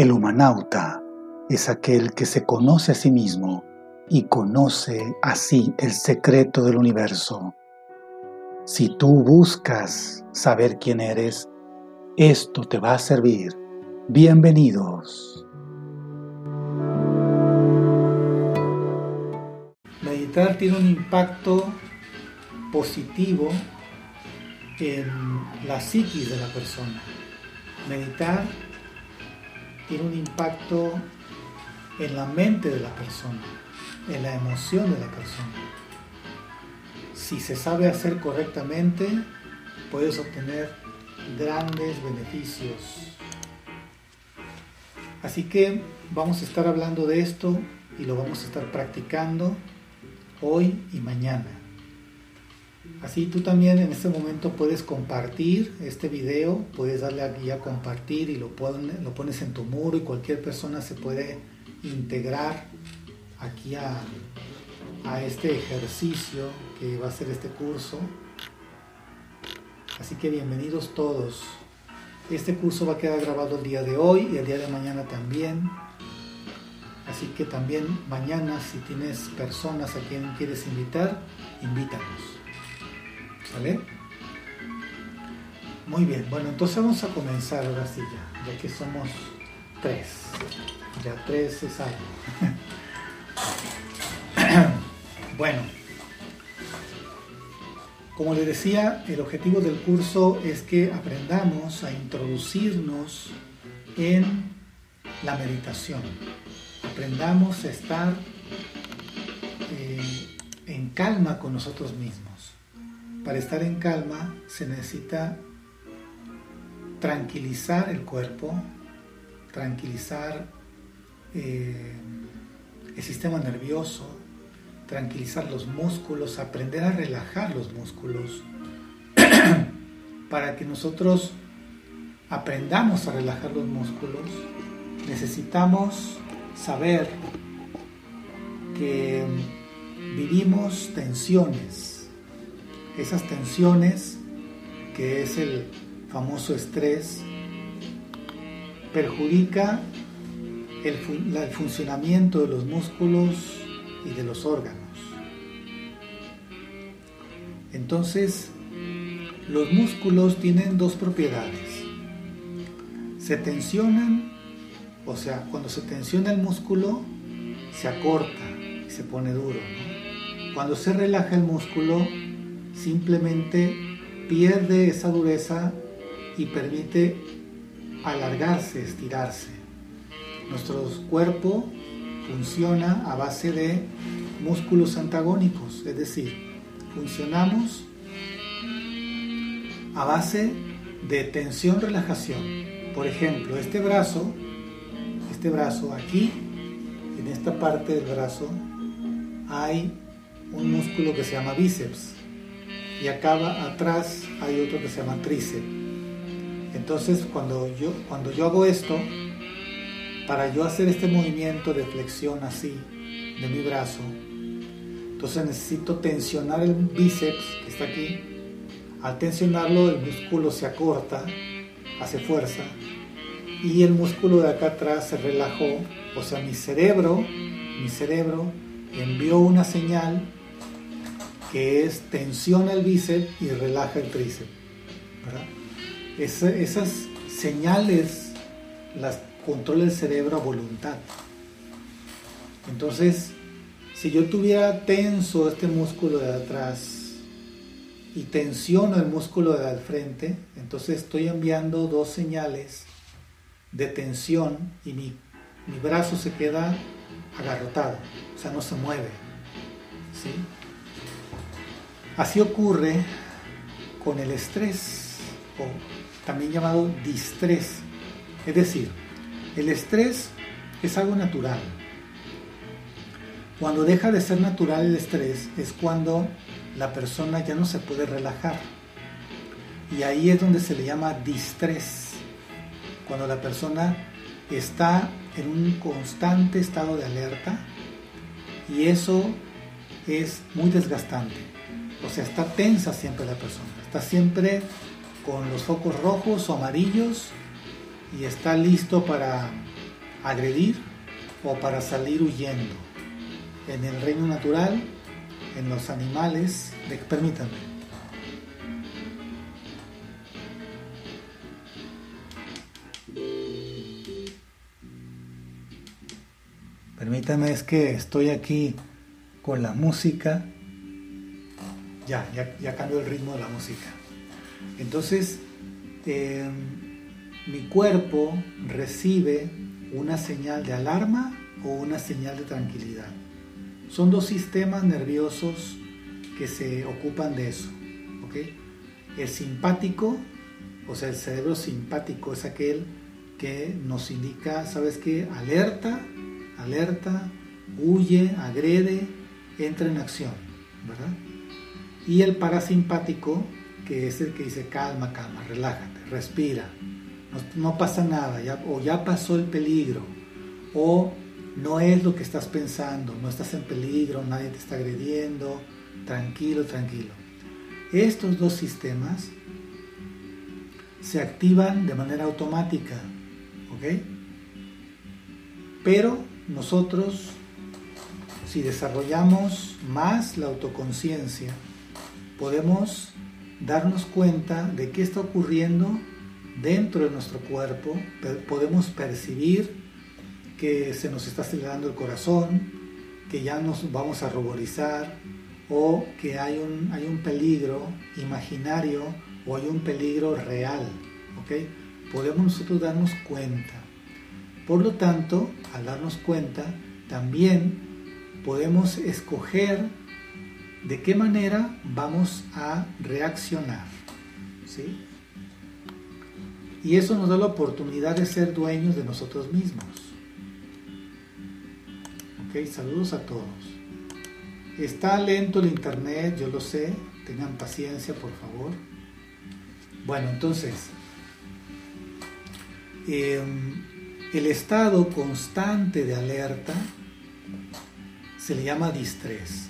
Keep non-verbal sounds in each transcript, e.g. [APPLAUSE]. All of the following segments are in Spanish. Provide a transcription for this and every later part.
El humanauta es aquel que se conoce a sí mismo y conoce así el secreto del universo. Si tú buscas saber quién eres, esto te va a servir. Bienvenidos. Meditar tiene un impacto positivo en la psiquis de la persona. Meditar tiene un impacto en la mente de la persona, en la emoción de la persona. Si se sabe hacer correctamente, puedes obtener grandes beneficios. Así que vamos a estar hablando de esto y lo vamos a estar practicando hoy y mañana. Así tú también en este momento puedes compartir este video, puedes darle aquí a compartir y lo, pones en tu muro y cualquier persona se puede integrar aquí a, a este ejercicio que va a ser este curso. Así que bienvenidos todos. Este curso va a quedar grabado el día de hoy y el día de mañana también. Así que también mañana si tienes personas a quien quieres invitar, invítanos. ¿Vale? Muy bien, bueno, entonces vamos a comenzar ahora sí ya, ya que somos tres. Ya tres es algo. [LAUGHS] bueno, como les decía, el objetivo del curso es que aprendamos a introducirnos en la meditación. Aprendamos a estar eh, en calma con nosotros mismos para estar en calma se necesita tranquilizar el cuerpo, tranquilizar eh, el sistema nervioso, tranquilizar los músculos, aprender a relajar los músculos, [CLEARS THROAT] para que nosotros aprendamos a relajar los músculos, necesitamos saber que vivimos tensiones esas tensiones, que es el famoso estrés, perjudica el, funcionamiento de los músculos y de los órganos. Entonces, los músculos tienen dos propiedades. Se tensionan, o sea, cuando se tensiona el músculo, se acorta y se pone duro. Cuando se relaja el músculo, simplemente pierde esa dureza y permite alargarse, estirarse. Nuestro cuerpo funciona a base de músculos antagónicos, es decir, funcionamos a base de tensión-relajación. Por ejemplo, este brazo, este brazo aquí, en esta parte del brazo, hay un músculo que se llama bíceps y acaba atrás hay otro que se llama tríceps. Entonces cuando yo, cuando yo hago esto, para yo hacer este movimiento de flexión así de mi brazo, entonces necesito tensionar el bíceps que está aquí. Al tensionarlo el músculo se acorta, hace fuerza y el músculo de acá atrás se relajó. O sea, mi cerebro, mi cerebro envió una señal que es tensiona el bíceps y relaja el tríceps. esas señales las controla el cerebro a voluntad. Entonces, si yo tuviera tenso este músculo de atrás y tensiono el músculo de al frente, entonces estoy enviando dos señales de tensión y mi, mi brazo se queda agarrotado, o sea, no se mueve. ¿sí? Así ocurre con el estrés, o también llamado distrés. Es decir, el estrés es algo natural. Cuando deja de ser natural el estrés es cuando la persona ya no se puede relajar. Y ahí es donde se le llama distrés. Cuando la persona está en un constante estado de alerta y eso es muy desgastante. O sea, está tensa siempre la persona, está siempre con los focos rojos o amarillos y está listo para agredir o para salir huyendo. En el reino natural, en los animales, permítanme. Permítanme, es que estoy aquí con la música. Ya, ya, cambió el ritmo de la música. Entonces, em, mi cuerpo recibe una señal de alarma o una señal de tranquilidad. Son dos sistemas nerviosos que se ocupan de eso. El simpático, o sea, el cerebro simpático es aquel que nos indica, ¿sabes qué? Alerta, alerta, huye, agrede, entra en acción, ¿verdad? Y el parasimpático, que es el que dice calma, calma, relájate, respira, no, pasa nada, o ya pasó el peligro, o no es lo que estás pensando, no estás en peligro, nadie te está agrediendo, tranquilo, tranquilo. Estos dos sistemas se activan de manera automática, ¿ok? Pero nosotros, si desarrollamos más la autoconciencia, podemos darnos cuenta de qué está ocurriendo dentro de nuestro cuerpo, podemos percibir que se nos está acelerando el corazón, que ya nos vamos a ruborizar o que hay un, hay un peligro imaginario o hay un peligro real. ¿ok? Podemos nosotros darnos cuenta. Por lo tanto, al darnos cuenta, también podemos escoger de qué manera vamos a reaccionar. ¿sí? Y eso nos da la oportunidad de ser dueños de nosotros mismos. Ok, saludos a todos. Está lento el internet, yo lo sé. Tengan paciencia, por favor. Bueno, entonces, em, el estado constante de alerta se le llama distrés.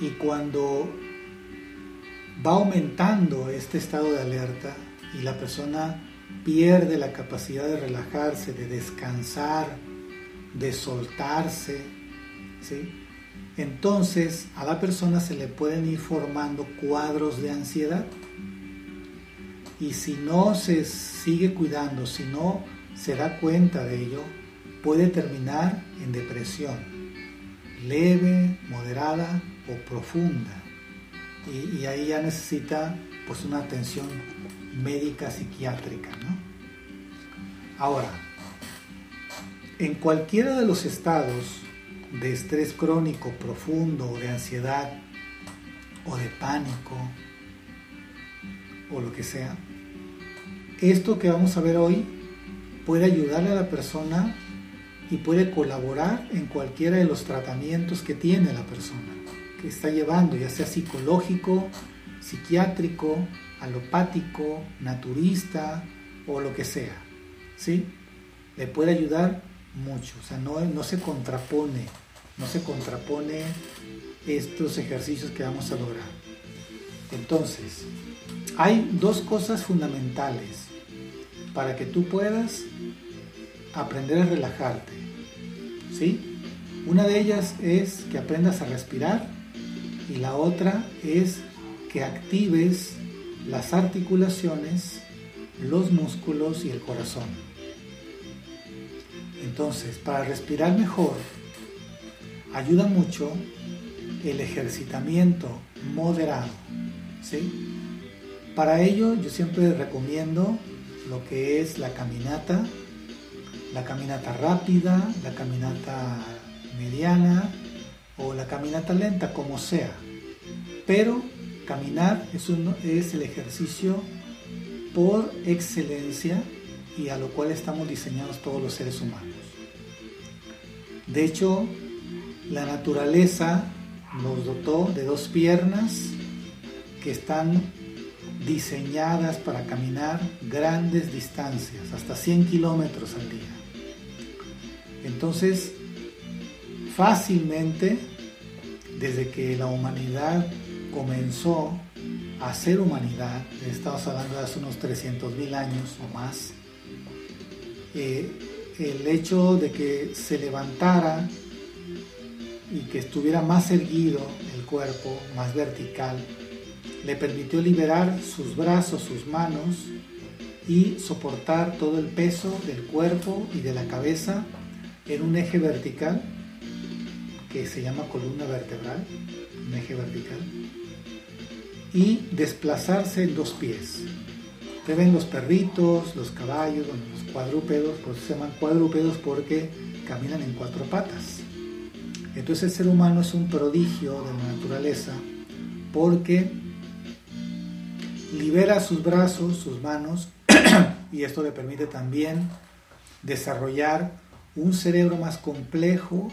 Y cuando va aumentando este estado de alerta y la persona pierde la capacidad de relajarse, de descansar, de soltarse, ¿sí? entonces a la persona se le pueden ir formando cuadros de ansiedad. Y si no se sigue cuidando, si no se da cuenta de ello, puede terminar en depresión, leve, moderada o profunda. Y, ahí ya necesita pues una atención médica psiquiátrica. ¿no? Ahora, en cualquiera de los estados de estrés crónico profundo, o de ansiedad, o de pánico, o lo que sea, esto que vamos a ver hoy puede ayudarle a la persona y puede colaborar en cualquiera de los tratamientos que tiene la persona, está llevando, ya sea psicológico, psiquiátrico, alopático, naturista o lo que sea. ¿Sí? Le puede ayudar mucho. O sea, no, no se contrapone, no se contrapone estos ejercicios que vamos a lograr. Entonces, hay dos cosas fundamentales para que tú puedas aprender a relajarte. ¿Sí? Una de ellas es que aprendas a respirar y la otra es que actives las articulaciones, los músculos y el corazón. Entonces, para respirar mejor, ayuda mucho el ejercitamiento moderado. ¿sí? Para ello yo siempre recomiendo lo que es la caminata, la caminata rápida, la caminata mediana o la caminata lenta, como sea. Pero Caminar es, es el ejercicio por excelencia y a lo cual estamos diseñados todos los seres humanos. De hecho, la naturaleza nos dotó de dos piernas que están diseñadas para caminar grandes distancias, hasta 100 kilómetros al día. Entonces, fácilmente, desde que la humanidad comenzó a ser humanidad, estamos hablando de hace unos 300.000 años o más, eh, el hecho de que se levantara y que estuviera más erguido el cuerpo, más vertical, le permitió liberar sus brazos, sus manos y soportar todo el peso del cuerpo y de la cabeza en un eje vertical que se llama columna vertebral, un eje vertical, y desplazarse en dos pies. Ustedes ven los perritos, los caballos, los cuadrúpedos, pues se llaman cuadrúpedos porque caminan en cuatro patas. Entonces el ser humano es un prodigio de la naturaleza porque libera sus brazos, sus manos, [CLEARS THROAT] y esto le permite también desarrollar un cerebro más complejo,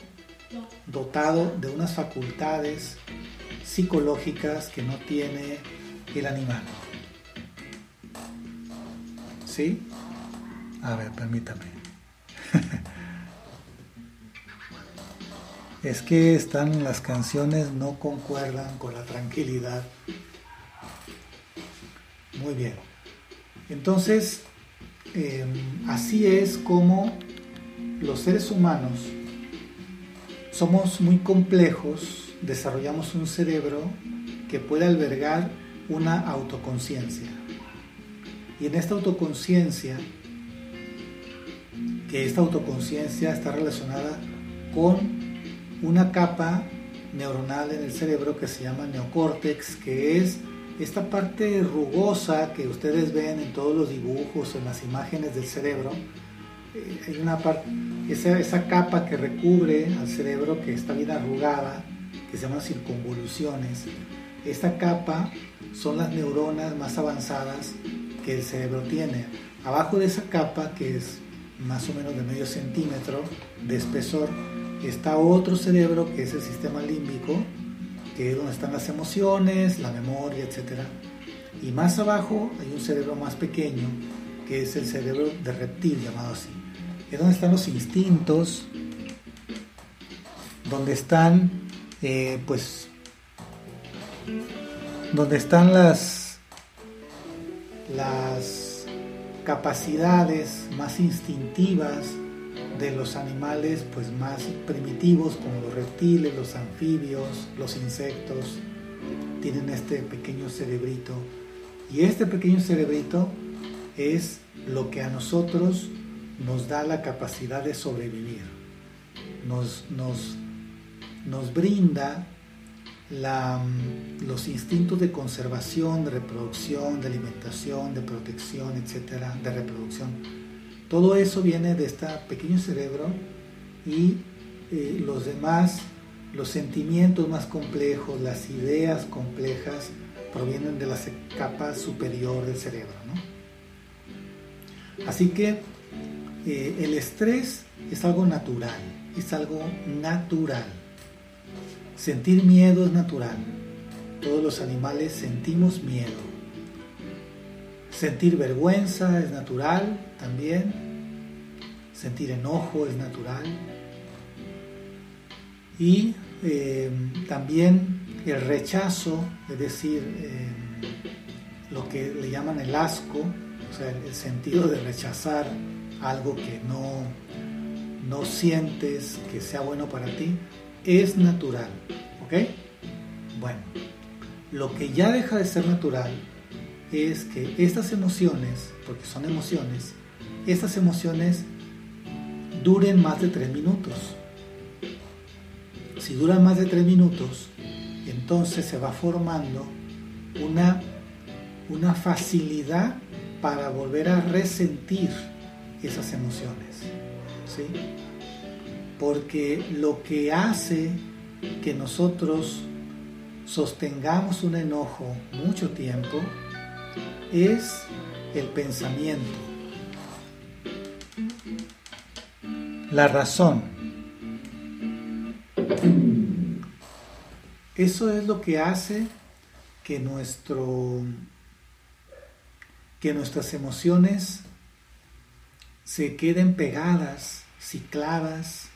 dotado de unas facultades psicológicas que no tiene el animal. ¿Sí? A ver, permítame. [LAUGHS] es que están las canciones no concuerdan con la tranquilidad. Muy bien. Entonces, em, así es como los seres humanos somos muy complejos, desarrollamos un cerebro que puede albergar una autoconciencia. Y en esta autoconciencia, que esta autoconciencia está relacionada con una capa neuronal en el cerebro que se llama neocórtex, que es esta parte rugosa que ustedes ven en todos los dibujos, en las imágenes del cerebro, hay una parte, esa, esa, capa que recubre al cerebro que está bien arrugada, que se llama circunvoluciones. Esta capa son las neuronas más avanzadas que el cerebro tiene. Abajo de esa capa, que es más o menos de medio centímetro de espesor, está otro cerebro que es el sistema límbico, que es donde están las emociones, la memoria, etc. Y más abajo hay un cerebro más pequeño, que es el cerebro de reptil, llamado así. Es donde están los instintos, donde están, eh, pues, donde están las, las capacidades más instintivas de los animales pues más primitivos como los reptiles, los anfibios, los insectos, tienen este pequeño cerebrito. Y este pequeño cerebrito es lo que a nosotros nos da la capacidad de sobrevivir. Nos, nos, nos brinda la, los instintos de conservación, de reproducción, de alimentación, de protección, etcétera, de reproducción todo eso viene de este pequeño cerebro y eh, los demás, los sentimientos más complejos, las ideas complejas, provienen de la capa superior del cerebro. Así que eh, el estrés es algo natural, es algo natural. Sentir miedo es natural. Todos los animales sentimos miedo. Sentir vergüenza es natural también. Sentir enojo es natural. Y eh, también el rechazo, es decir, eh, lo que le llaman el asco, o sea, el sentido de rechazar algo que no, no sientes que sea bueno para ti, es natural. ¿Ok? Bueno, lo que ya deja de ser natural es que estas emociones, porque son emociones, estas emociones duren más de tres minutos. Si duran más de tres minutos, entonces se va formando una, una facilidad para volver a resentir esas emociones. ¿sí? Porque lo que hace que nosotros sostengamos un enojo mucho tiempo es el pensamiento la razón. Eso es lo que hace que nuestro que nuestras emociones se queden pegadas, cicladas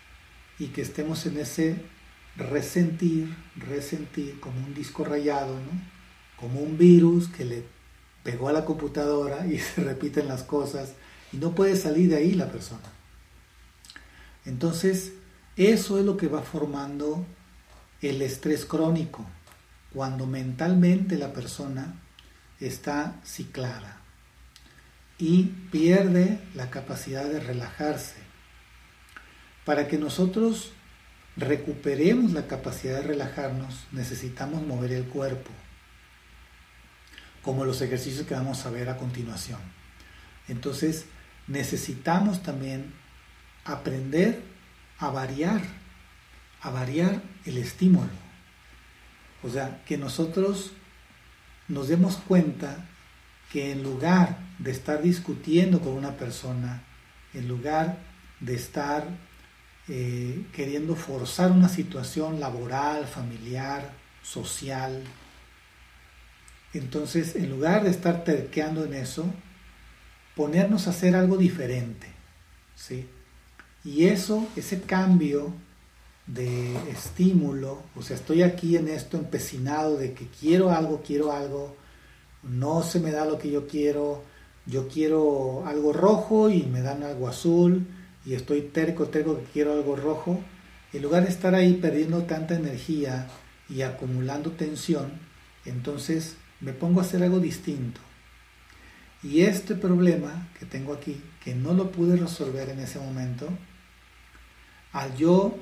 y que estemos en ese resentir, resentir como un disco rayado, ¿no? como un virus que le pegó a la computadora y [LAUGHS] se repiten las cosas y no puede salir de ahí la persona. Entonces, eso es lo que va formando el estrés crónico, cuando mentalmente la persona está ciclada y pierde la capacidad de relajarse. Para que nosotros recuperemos la capacidad de relajarnos, necesitamos mover el cuerpo, como los ejercicios que vamos a ver a continuación. Entonces, necesitamos también aprender a variar, a variar el estímulo. O sea, que nosotros nos demos cuenta que en lugar de estar discutiendo con una persona, en lugar de estar eh, queriendo forzar una situación laboral, familiar, social, entonces en lugar de estar terqueando en eso, ponernos a hacer algo diferente. ¿sí? Y eso, ese cambio de estímulo, o sea, estoy aquí en esto empecinado de que quiero algo, quiero algo, no se me da lo que yo quiero, yo quiero algo rojo y me dan algo azul y estoy terco, terco que quiero algo rojo, en lugar de estar ahí perdiendo tanta energía y acumulando tensión, entonces me pongo a hacer algo distinto. Y este problema que tengo aquí, que no lo pude resolver en ese momento, al yo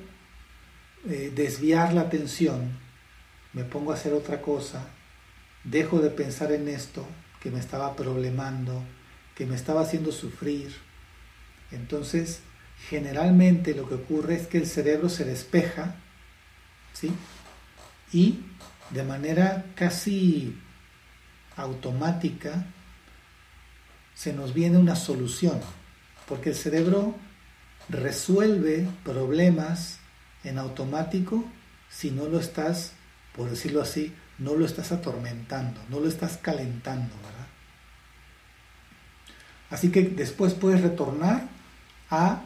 eh, desviar la atención, me pongo a hacer otra cosa, dejo de pensar en esto que me estaba problemando, que me estaba haciendo sufrir. Entonces, generalmente lo que ocurre es que el cerebro se despeja, ¿sí? Y de manera casi automática se nos viene una solución, porque el cerebro resuelve problemas en automático si no lo estás, por decirlo así, no lo estás atormentando, no lo estás calentando, ¿verdad? Así que después puedes retornar a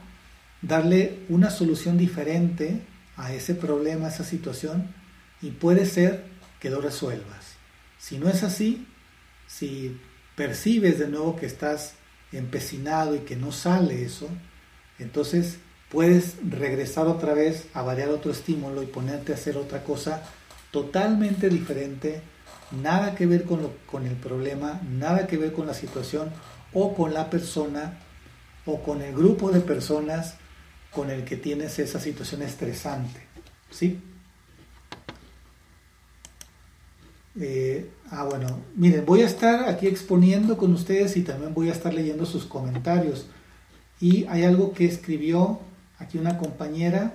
darle una solución diferente a ese problema, a esa situación, y puede ser que lo resuelvas. Si no es así, si percibes de nuevo que estás empecinado y que no sale eso, entonces puedes regresar otra vez a variar otro estímulo y ponerte a hacer otra cosa totalmente diferente, nada que ver con, con el problema, nada que ver con la situación o con la persona o con el grupo de personas con el que tienes esa situación estresante. ¿Sí? Eh, ah, bueno, miren, voy a estar aquí exponiendo con ustedes y también voy a estar leyendo sus comentarios. Y hay algo que escribió aquí una compañera,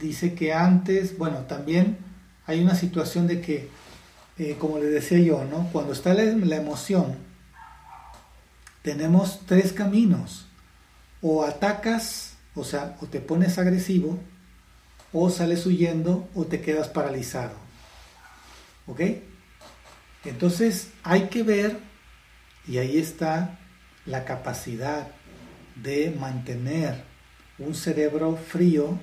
dice que antes, bueno, también hay una situación de que, eh, como les decía yo, ¿no? cuando está la, la emoción, tenemos tres caminos. O atacas, o sea, o te pones agresivo, o sales huyendo, o te quedas paralizado. ¿Ok? Entonces hay que ver, y ahí está la capacidad de mantener un cerebro frío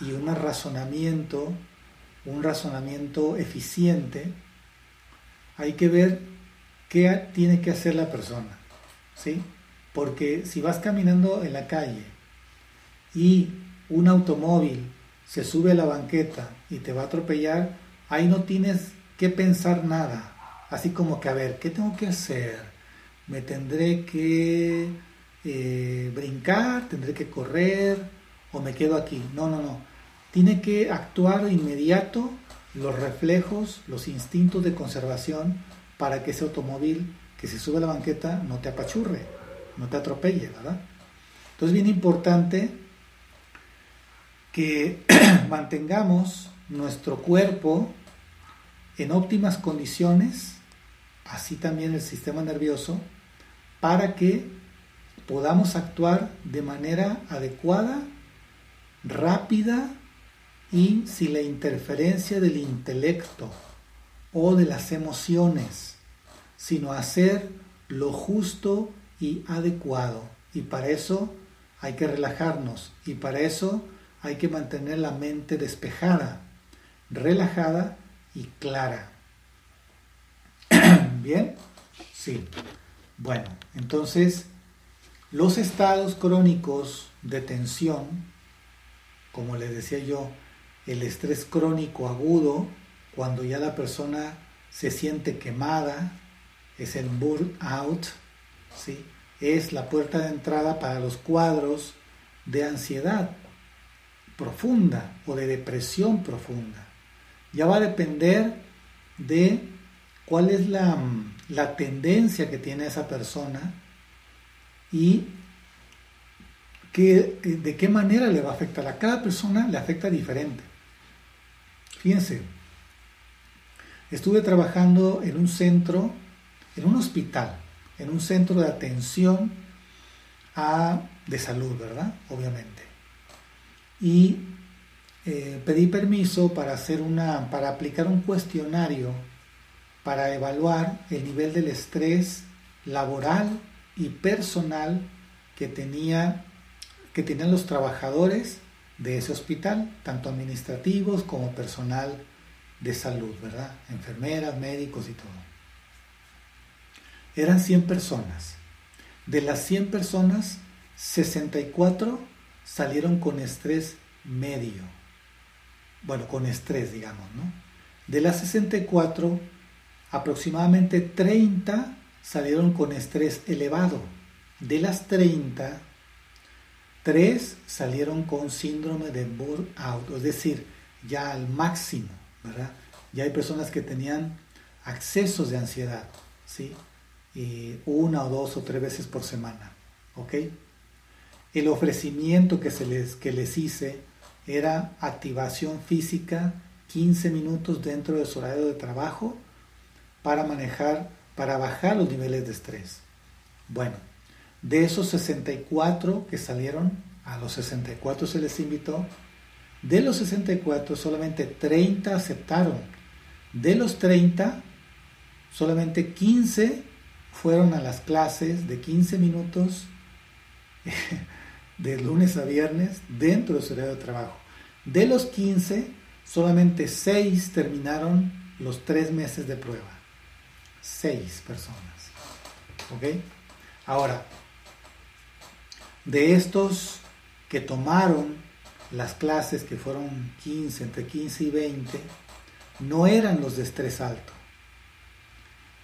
y un razonamiento, un razonamiento eficiente, hay que ver qué tiene que hacer la persona, ¿sí? Porque si vas caminando en la calle y un automóvil se sube a la banqueta y te va a atropellar, ahí no tienes que pensar nada. Así como que, a ver, ¿qué tengo que hacer? Me tendré que eh, brincar, tendré que correr o me quedo aquí. No, no, no. Tiene que actuar de inmediato los reflejos, los instintos de conservación para que ese automóvil que se sube a la banqueta no te apachurre, no te atropelle, ¿verdad? Entonces, bien importante que [CLEARS THROAT] mantengamos nuestro cuerpo en óptimas condiciones, así también el sistema nervioso, para que podamos actuar de manera adecuada, rápida y sin la interferencia del intelecto o de las emociones, sino hacer lo justo y adecuado. Y para eso hay que relajarnos y para eso hay que mantener la mente despejada, relajada y clara. [CLEARS THROAT] ¿Bien? Sí. Bueno, entonces Los estados crónicos de tensión, como les decía yo, el estrés crónico agudo, cuando ya la persona se siente quemada, es el burnout, ¿sí? es la puerta de entrada para los cuadros de ansiedad profunda o de depresión profunda. Ya va a depender de cuál es la, la tendencia que tiene esa persona y que, de qué manera le va a afectar. A cada persona le afecta diferente. Fíjense, estuve trabajando en un centro, en un hospital, en un centro de atención a, de salud, ¿verdad? Obviamente. Y eh, pedí permiso para, hacer una, para aplicar un cuestionario para evaluar el nivel del estrés laboral y personal que, tenía, que tenían los trabajadores de ese hospital, tanto administrativos como personal de salud, ¿verdad? Enfermeras, médicos y todo. Eran 100 personas. De las 100 personas, 64 salieron con estrés medio. Bueno, con estrés, digamos, ¿no? De las 64, aproximadamente 30 salieron con estrés elevado. De las 30, 3 salieron con síndrome de burnout, es decir, ya al máximo, ¿verdad? Ya hay personas que tenían accesos de ansiedad, ¿sí? Una o dos o tres veces por semana, ¿ok? El ofrecimiento que, se les, que les hice era activación física 15 minutos dentro de su horario de trabajo para manejar para bajar los niveles de estrés. Bueno, de esos 64 que salieron, a los 64 se les invitó, de los 64 solamente 30 aceptaron. De los 30, solamente 15 fueron a las clases de 15 minutos [LAUGHS] de lunes a viernes dentro de su horario de trabajo. De los 15, solamente 6 terminaron los 3 meses de prueba seis personas. ¿Ok? Ahora, de estos que tomaron las clases, que fueron 15, entre 15 y 20, no eran los de estrés alto.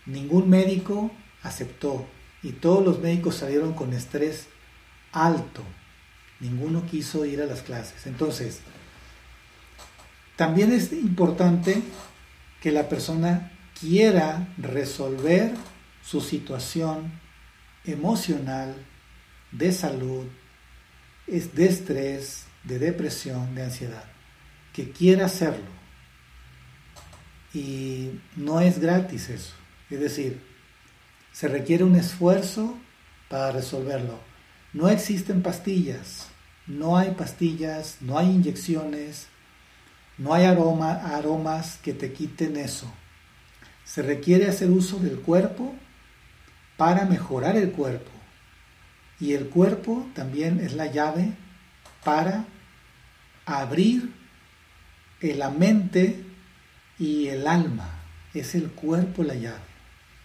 Ningún médico aceptó y todos los médicos salieron con estrés alto. Ninguno quiso ir a las clases. Entonces, también es importante que la persona quiera resolver su situación emocional, de salud, de estrés, de depresión, de ansiedad, que quiera hacerlo. Y no es gratis eso. Es decir, se requiere un esfuerzo para resolverlo. No existen pastillas, no hay pastillas, no hay inyecciones, no hay aroma, aromas que te quiten eso se requiere hacer uso del cuerpo para mejorar el cuerpo. Y el cuerpo también es la llave para abrir la mente y el alma. Es el cuerpo la llave.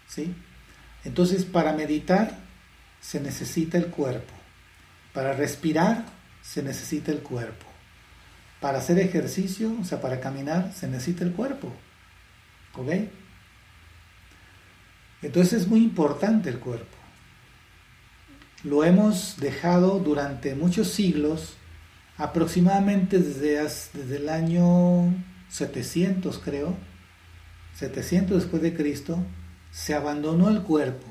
¿sí? Entonces, para meditar se necesita el cuerpo. Para respirar se necesita el cuerpo. Para hacer ejercicio, o sea, para caminar, se necesita el cuerpo. ¿Ok? Entonces es muy importante el cuerpo. Lo hemos dejado durante muchos siglos, aproximadamente desde, el año 700 creo, 700 después de Cristo, se abandonó el cuerpo,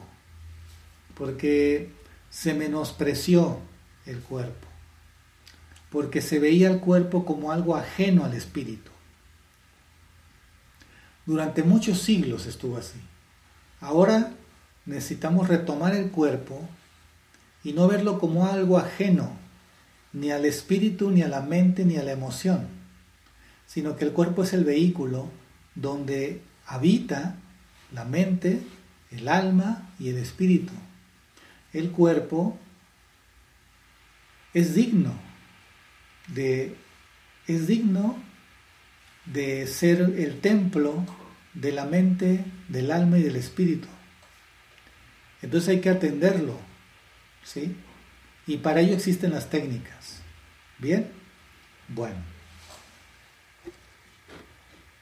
porque se menospreció el cuerpo, porque se veía el cuerpo como algo ajeno al espíritu. Durante muchos siglos estuvo así. Ahora necesitamos retomar el cuerpo y no verlo como algo ajeno ni al espíritu, ni a la mente, ni a la emoción, sino que el cuerpo es el vehículo donde habita la mente, el alma y el espíritu. El cuerpo es digno de es digno de ser el templo de la mente, del alma y del espíritu. Entonces hay que atenderlo, ¿sí? Y para ello existen las técnicas. ¿Bien? Bueno.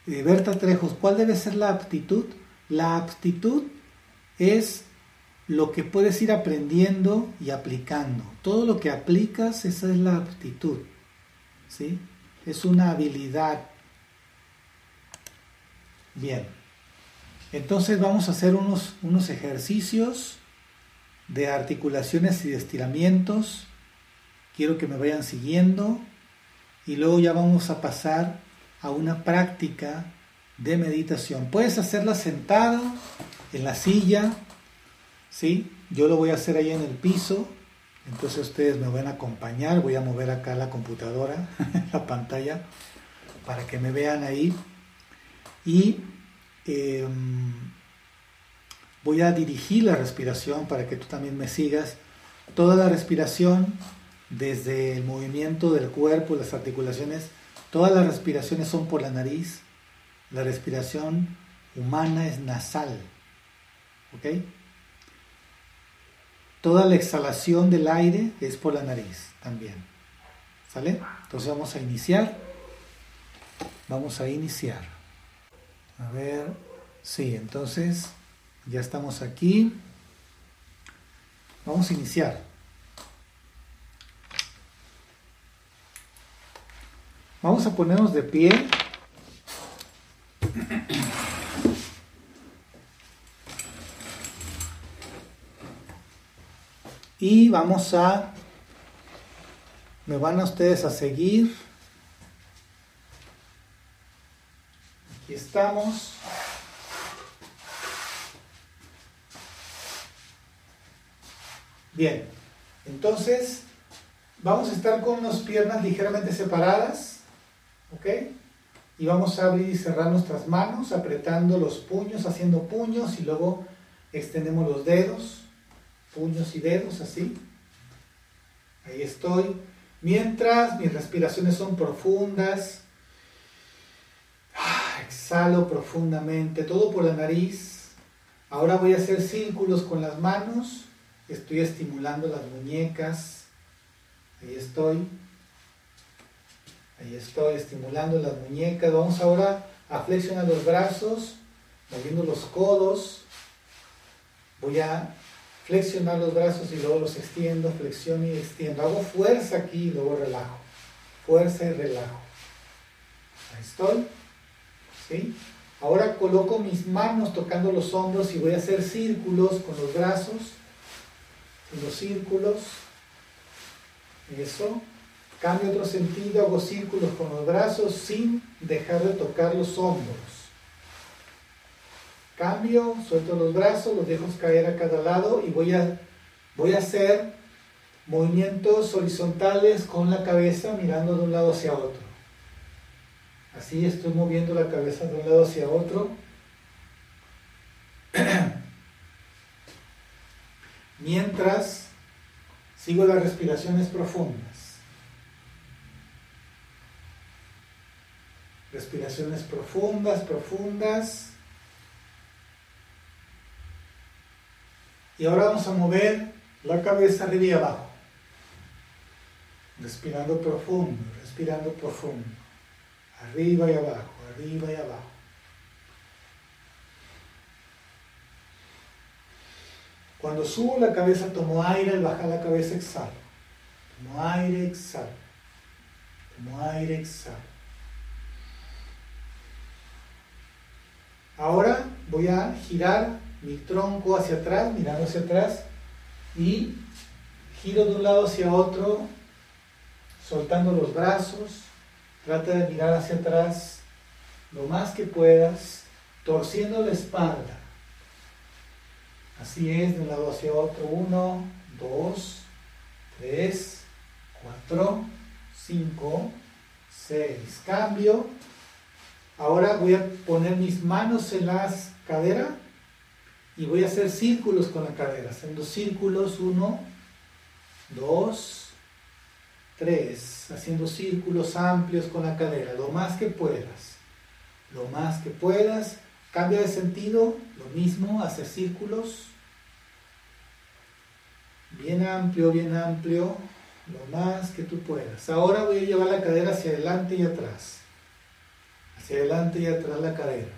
Eh, Berta Trejos, ¿cuál debe ser la aptitud? La aptitud es lo que puedes ir aprendiendo y aplicando. Todo lo que aplicas, esa es la aptitud. ¿Sí? Es una habilidad. Bien. Entonces vamos a hacer unos, unos ejercicios de articulaciones y de estiramientos. Quiero que me vayan siguiendo y luego ya vamos a pasar a una práctica de meditación. Puedes hacerla sentado en la silla, ¿sí? Yo lo voy a hacer ahí en el piso, entonces ustedes me van a acompañar, voy a mover acá la computadora, [LAUGHS] la pantalla, para que me vean ahí. Y em, voy a dirigir la respiración para que tú también me sigas. Toda la respiración, desde el movimiento del cuerpo, las articulaciones, todas las respiraciones son por la nariz. La respiración humana es nasal. ¿Ok? Toda la exhalación del aire es por la nariz también. ¿Sale? Entonces vamos a iniciar. Vamos a iniciar. A ver. Sí, entonces ya estamos aquí. Vamos a iniciar. Vamos a ponernos de pie. Y vamos a, me van a ustedes a seguir. Aquí estamos. Bien, entonces vamos a estar con las piernas ligeramente separadas, ¿ok? Y vamos a abrir y cerrar nuestras manos, apretando los puños, haciendo puños y luego extendemos los dedos, puños y dedos, así. Ahí estoy. Mientras mis respiraciones son profundas, ah, exhalo profundamente, todo por la nariz. Ahora voy a hacer círculos con las manos Estoy estimulando las muñecas. Ahí estoy. Ahí estoy estimulando las muñecas. Vamos ahora a flexionar los brazos, moviendo los codos. Voy a flexionar los brazos y luego los extiendo, flexiono y extiendo. Hago fuerza aquí y luego relajo. Fuerza y relajo. Ahí estoy. ¿Sí? Ahora coloco mis manos tocando los hombros y voy a hacer círculos con los brazos los círculos, eso, cambio otro sentido, hago círculos con los brazos sin dejar de tocar los hombros. Cambio, suelto los brazos, los dejo caer a cada lado y voy a, voy a hacer movimientos horizontales con la cabeza mirando de un lado hacia otro. Así estoy moviendo la cabeza de un lado hacia otro. [CLEARS THROAT] mientras sigo las respiraciones profundas. Respiraciones profundas, profundas. Y ahora vamos a mover la cabeza arriba y abajo. Respirando profundo, respirando profundo. Arriba y abajo, arriba y abajo. Cuando subo la cabeza, tomo aire, al bajar la cabeza, exhalo. Tomo aire, exhalo. Tomo aire, exhalo. Ahora voy a girar mi tronco hacia atrás, mirando hacia atrás, y giro de un lado hacia otro, soltando los brazos. Trata de mirar hacia atrás lo más que puedas, torciendo la espalda. Así es, de un lado hacia otro. Uno, dos, tres, cuatro, cinco, seis. Cambio. Ahora voy a poner mis manos en las caderas y voy a hacer círculos con la cadera. Haciendo círculos. Uno, dos, tres. Haciendo círculos amplios con la cadera. Lo más que puedas. Lo más que puedas. Cambia de sentido. Lo mismo. Hacer círculos bien amplio, bien amplio, lo más que tú puedas. Ahora voy a llevar la cadera hacia adelante y atrás. Hacia adelante y atrás la cadera.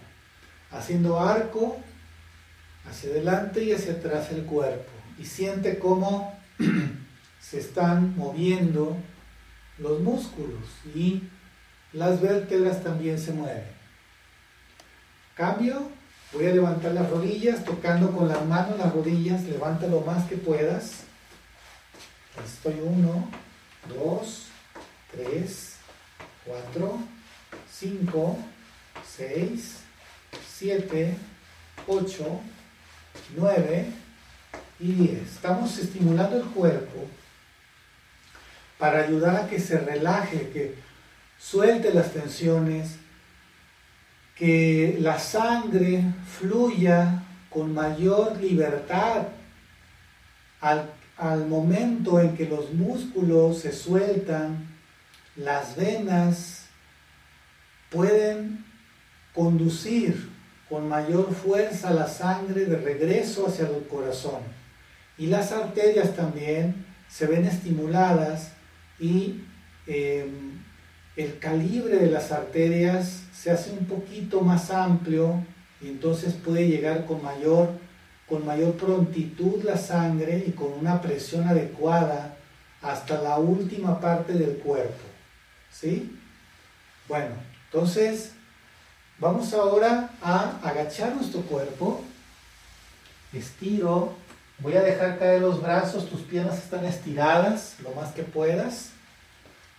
Haciendo arco hacia adelante y hacia atrás el cuerpo. Y siente cómo [CLEARS THROAT] se están moviendo los músculos y las vértebras también se mueven. Cambio, voy a levantar las rodillas, tocando con las manos las rodillas, levanta lo más que puedas. Estoy uno, dos, tres, cuatro, cinco, seis, siete, ocho, nueve y diez. Estamos estimulando el cuerpo para ayudar a que se relaje, que suelte las tensiones, que la sangre fluya con mayor libertad al, al, momento en que los músculos se sueltan, las venas pueden conducir con mayor fuerza la sangre de regreso hacia el corazón. Y las arterias también se ven estimuladas y em, el calibre de las arterias se hace un poquito más amplio y entonces puede llegar con mayor, con mayor prontitud la sangre y con una presión adecuada hasta la última parte del cuerpo. ¿Sí? Bueno, entonces vamos ahora a agachar nuestro cuerpo. Estiro. Voy a dejar caer los brazos, tus piernas están estiradas lo más que puedas.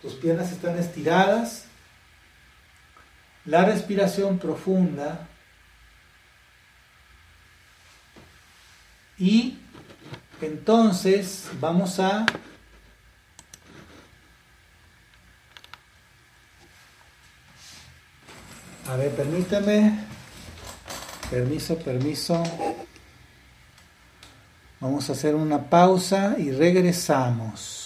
Tus piernas están estiradas. La respiración profunda. Y entonces vamos a A ver, permíteme. Permiso, permiso. Vamos a hacer una pausa y regresamos.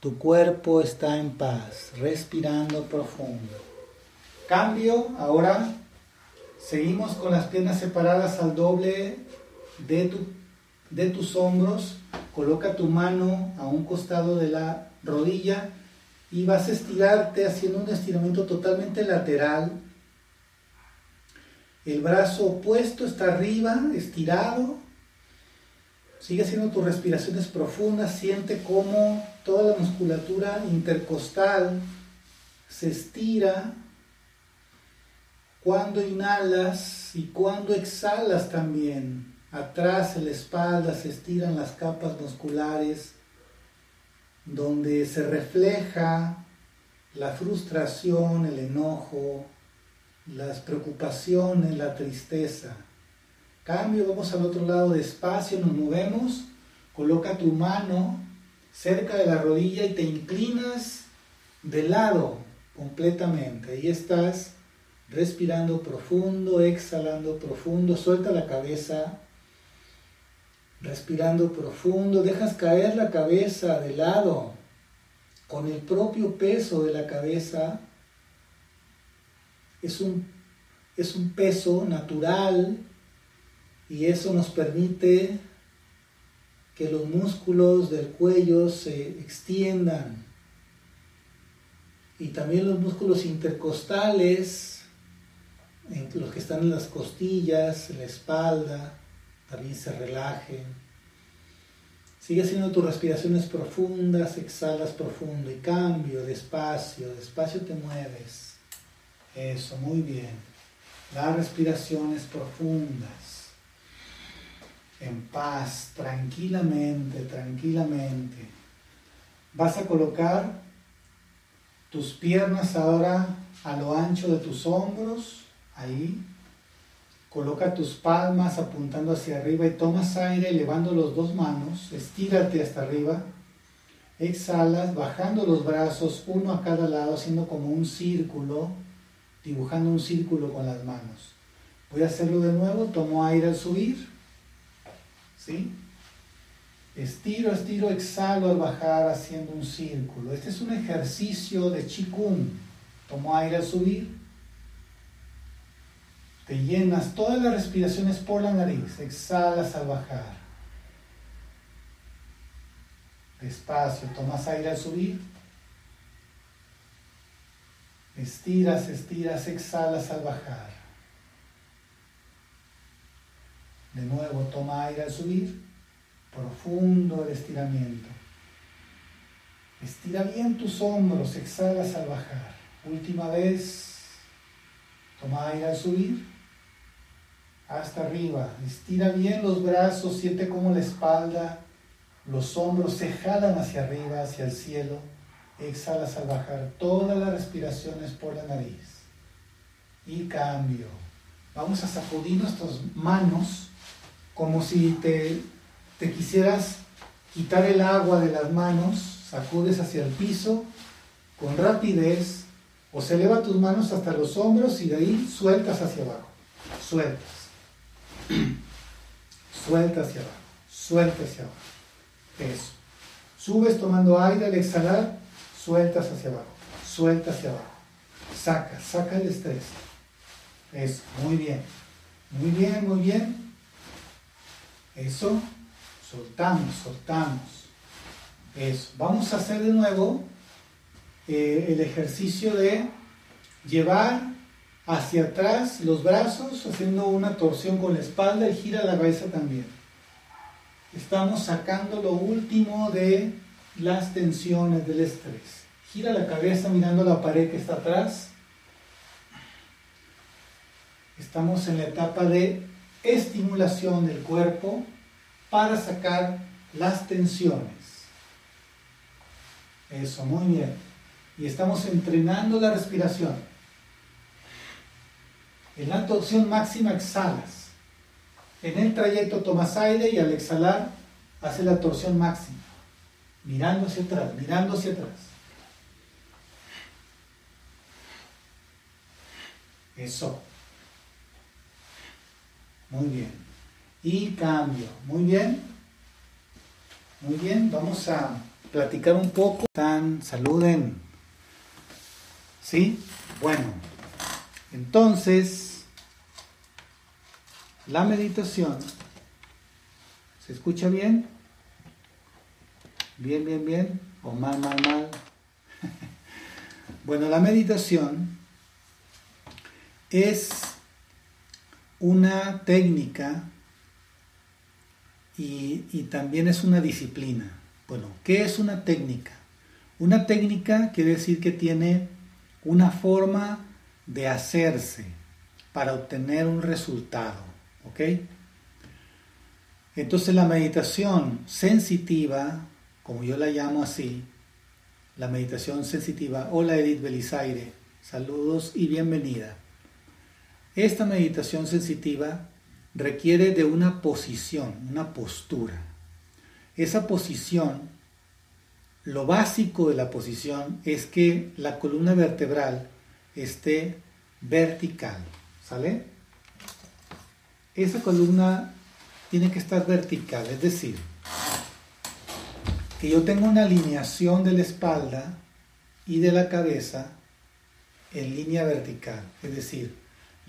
Tu cuerpo está en paz, respirando profundo. Cambio, ahora seguimos con las piernas separadas al doble de, tu, de tus hombros. Coloca tu mano a un costado de la rodilla y vas a estirarte haciendo un estiramiento totalmente lateral. El brazo opuesto está arriba, estirado, Sigue haciendo tus respiraciones profundas, siente cómo toda la musculatura intercostal se estira cuando inhalas y cuando exhalas también. Atrás en la espalda se estiran las capas musculares donde se refleja la frustración, el enojo, las preocupaciones, la tristeza. Cambio, vamos al otro lado despacio, nos movemos. Coloca tu mano cerca de la rodilla y te inclinas de lado completamente. Ahí estás respirando profundo, exhalando profundo. Suelta la cabeza. Respirando profundo. Dejas caer la cabeza de lado con el propio peso de la cabeza. Es un, es un peso natural y eso nos permite que los músculos del cuello se extiendan y también los músculos intercostales, los que están en las costillas, en la espalda, también se relajen. Sigue haciendo tus respiraciones profundas, exhalas profundo y cambio, despacio, despacio te mueves. Eso, muy bien. Las respiraciones profundas en paz, tranquilamente, tranquilamente. Vas a colocar tus piernas ahora a lo ancho de tus hombros, ahí. Coloca tus palmas apuntando hacia arriba y tomas aire elevando las dos manos, estírate hasta arriba. Exhalas, bajando los brazos uno a cada lado, haciendo como un círculo, dibujando un círculo con las manos. Voy a hacerlo de nuevo, tomo aire al subir. Estiro, estiro, exhalo al bajar haciendo un círculo. Este es un ejercicio de Qigong. Tomo aire al subir. Te llenas todas las respiraciones por la nariz. Exhalas al bajar. Despacio, tomas aire al subir. Estiras, estiras, exhalas al bajar. De nuevo, toma aire al subir, profundo el estiramiento. Estira bien tus hombros, exhalas al bajar. Última vez, toma aire al subir, hasta arriba. Estira bien los brazos, siente cómo la espalda, los hombros se jalan hacia arriba, hacia el cielo. Exhalas al bajar todas las respiraciones por la nariz. Y cambio. Vamos a sacudir nuestras manos como si te, quisieras quitar el agua de las manos, sacudes hacia el piso con rapidez, o se eleva tus manos hasta los hombros y de ahí sueltas hacia abajo, sueltas, [CLEARS THROAT] sueltas hacia abajo, sueltas hacia abajo, eso. Subes tomando aire al exhalar, sueltas hacia abajo, sueltas hacia abajo, saca, saca el estrés, eso, muy bien, muy bien, muy bien, eso, soltamos, soltamos. Eso. Vamos a hacer de nuevo eh, el ejercicio de llevar hacia atrás los brazos, haciendo una torsión con la espalda y gira la cabeza también. Estamos sacando lo último de las tensiones del estrés. Gira la cabeza mirando la pared que está atrás. Estamos en la etapa de estimulación del cuerpo para sacar las tensiones. Eso, muy bien. Y estamos entrenando la respiración. En la torsión máxima exhalas. En el trayecto tomas aire y al exhalar hace la torsión máxima. Mirando hacia atrás, mirando hacia atrás. Eso. Muy bien. Y cambio. Muy bien. Muy bien. Vamos a platicar un poco. Están, saluden. ¿Sí? Bueno, entonces, la meditación, ¿se escucha bien? Bien, bien, bien, o mal, mal, mal. [LAUGHS] bueno, la meditación es una técnica y, y, también es una disciplina. Bueno, ¿qué es una técnica? Una técnica quiere decir que tiene una forma de hacerse para obtener un resultado. ¿Ok? Entonces la meditación sensitiva, como yo la llamo así, la meditación sensitiva, hola Edith Belisaire, saludos y bienvenida. Esta meditación sensitiva requiere de una posición, una postura. Esa posición, lo básico de la posición es que la columna vertebral esté vertical, ¿sale? Esa columna tiene que estar vertical, es decir, que yo tenga una alineación de la espalda y de la cabeza en línea vertical, es decir,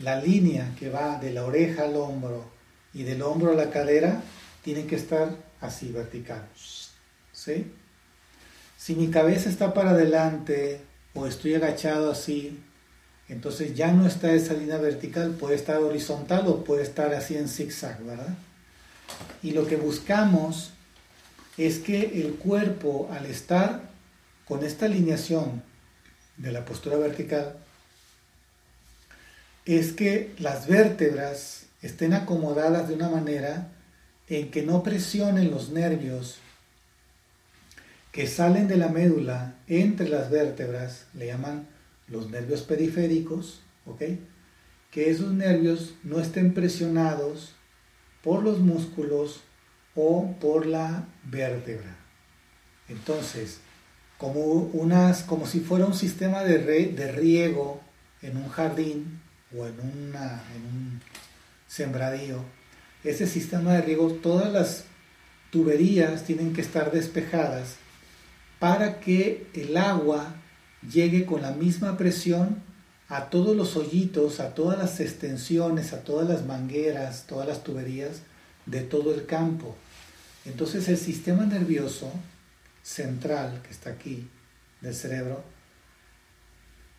la línea que va de la oreja al hombro y del hombro a la cadera tiene que estar así vertical. ¿Sí? Si mi cabeza está para adelante o estoy agachado así, entonces ya no está esa línea vertical, puede estar horizontal o puede estar así en zigzag, ¿verdad? Y lo que buscamos es que el cuerpo al estar con esta alineación de la postura vertical, es que las vértebras estén acomodadas de una manera en que no presionen los nervios que salen de la médula entre las vértebras, le llaman los nervios periféricos, ¿ok? Que esos nervios no estén presionados por los músculos o por la vértebra. Entonces, como, unas, como si fuera un sistema de, de riego en un jardín o en, un sembradío, ese sistema de riego, todas las tuberías tienen que estar despejadas para que el agua llegue con la misma presión a todos los hoyitos, a todas las extensiones, a todas las mangueras, todas las tuberías de todo el campo. Entonces el sistema nervioso central que está aquí del cerebro,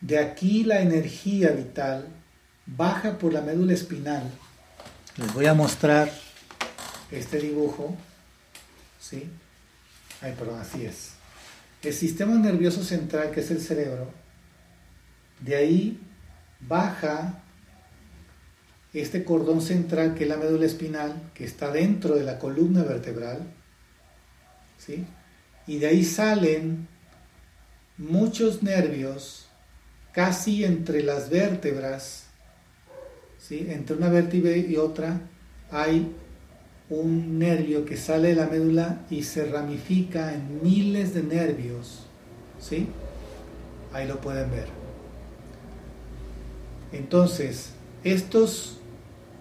de aquí la energía vital baja por la médula espinal. Les voy a mostrar este dibujo. ¿Sí? Ay, perdón, así es. El sistema nervioso central, que es el cerebro, de ahí baja este cordón central, que es la médula espinal, que está dentro de la columna vertebral, ¿sí? y de ahí salen muchos nervios casi entre las vértebras, entre una vértebra y otra hay un nervio que sale de la médula y se ramifica en miles de nervios. ¿Sí? Ahí lo pueden ver. Entonces, estos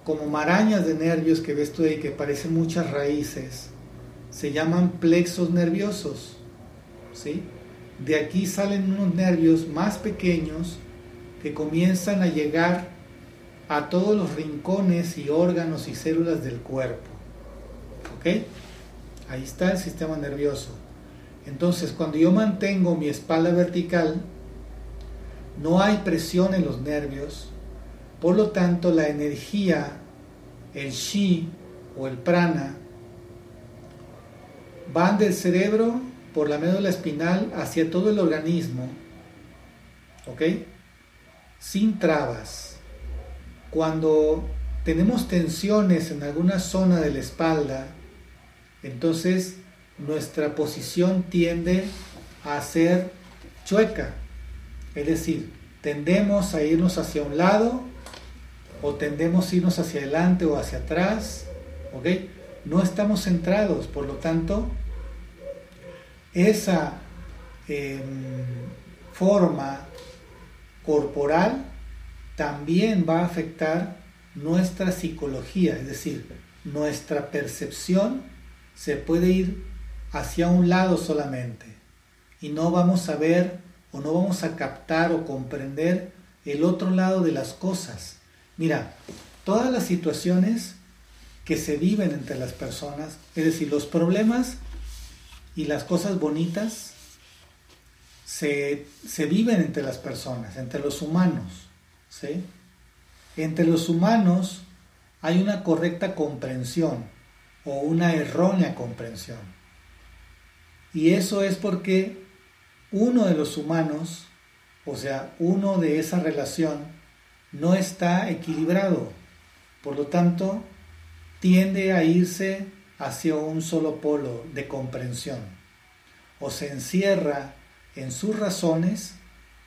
como marañas de nervios que ves tú ahí, que parecen muchas raíces, se llaman plexos nerviosos. ¿Sí? De aquí salen unos nervios más pequeños que comienzan a llegar a todos los rincones y órganos y células del cuerpo. ¿Ok? Ahí está el sistema nervioso. Entonces, cuando yo mantengo mi espalda vertical, no hay presión en los nervios, por lo tanto la energía, el chi o el prana, van del cerebro por la médula espinal hacia todo el organismo, ¿ok? Sin trabas. Cuando tenemos tensiones en alguna zona de la espalda, entonces nuestra posición tiende a ser chueca. Es decir, tendemos a irnos hacia un lado o tendemos a irnos hacia adelante o hacia atrás. ¿Ok? No estamos centrados, por lo tanto, esa em, forma corporal también va a afectar nuestra psicología, es decir, nuestra percepción se puede ir hacia un lado solamente y no vamos a ver o no vamos a captar o comprender el otro lado de las cosas. Mira, todas las situaciones que se viven entre las personas, es decir, los problemas y las cosas bonitas se, viven entre las personas, entre los humanos. Entre los humanos hay una correcta comprensión o una errónea comprensión. Y eso es porque uno de los humanos, o sea, uno de esa relación, no está equilibrado. Por lo tanto, tiende a irse hacia un solo polo de comprensión. O se encierra en sus razones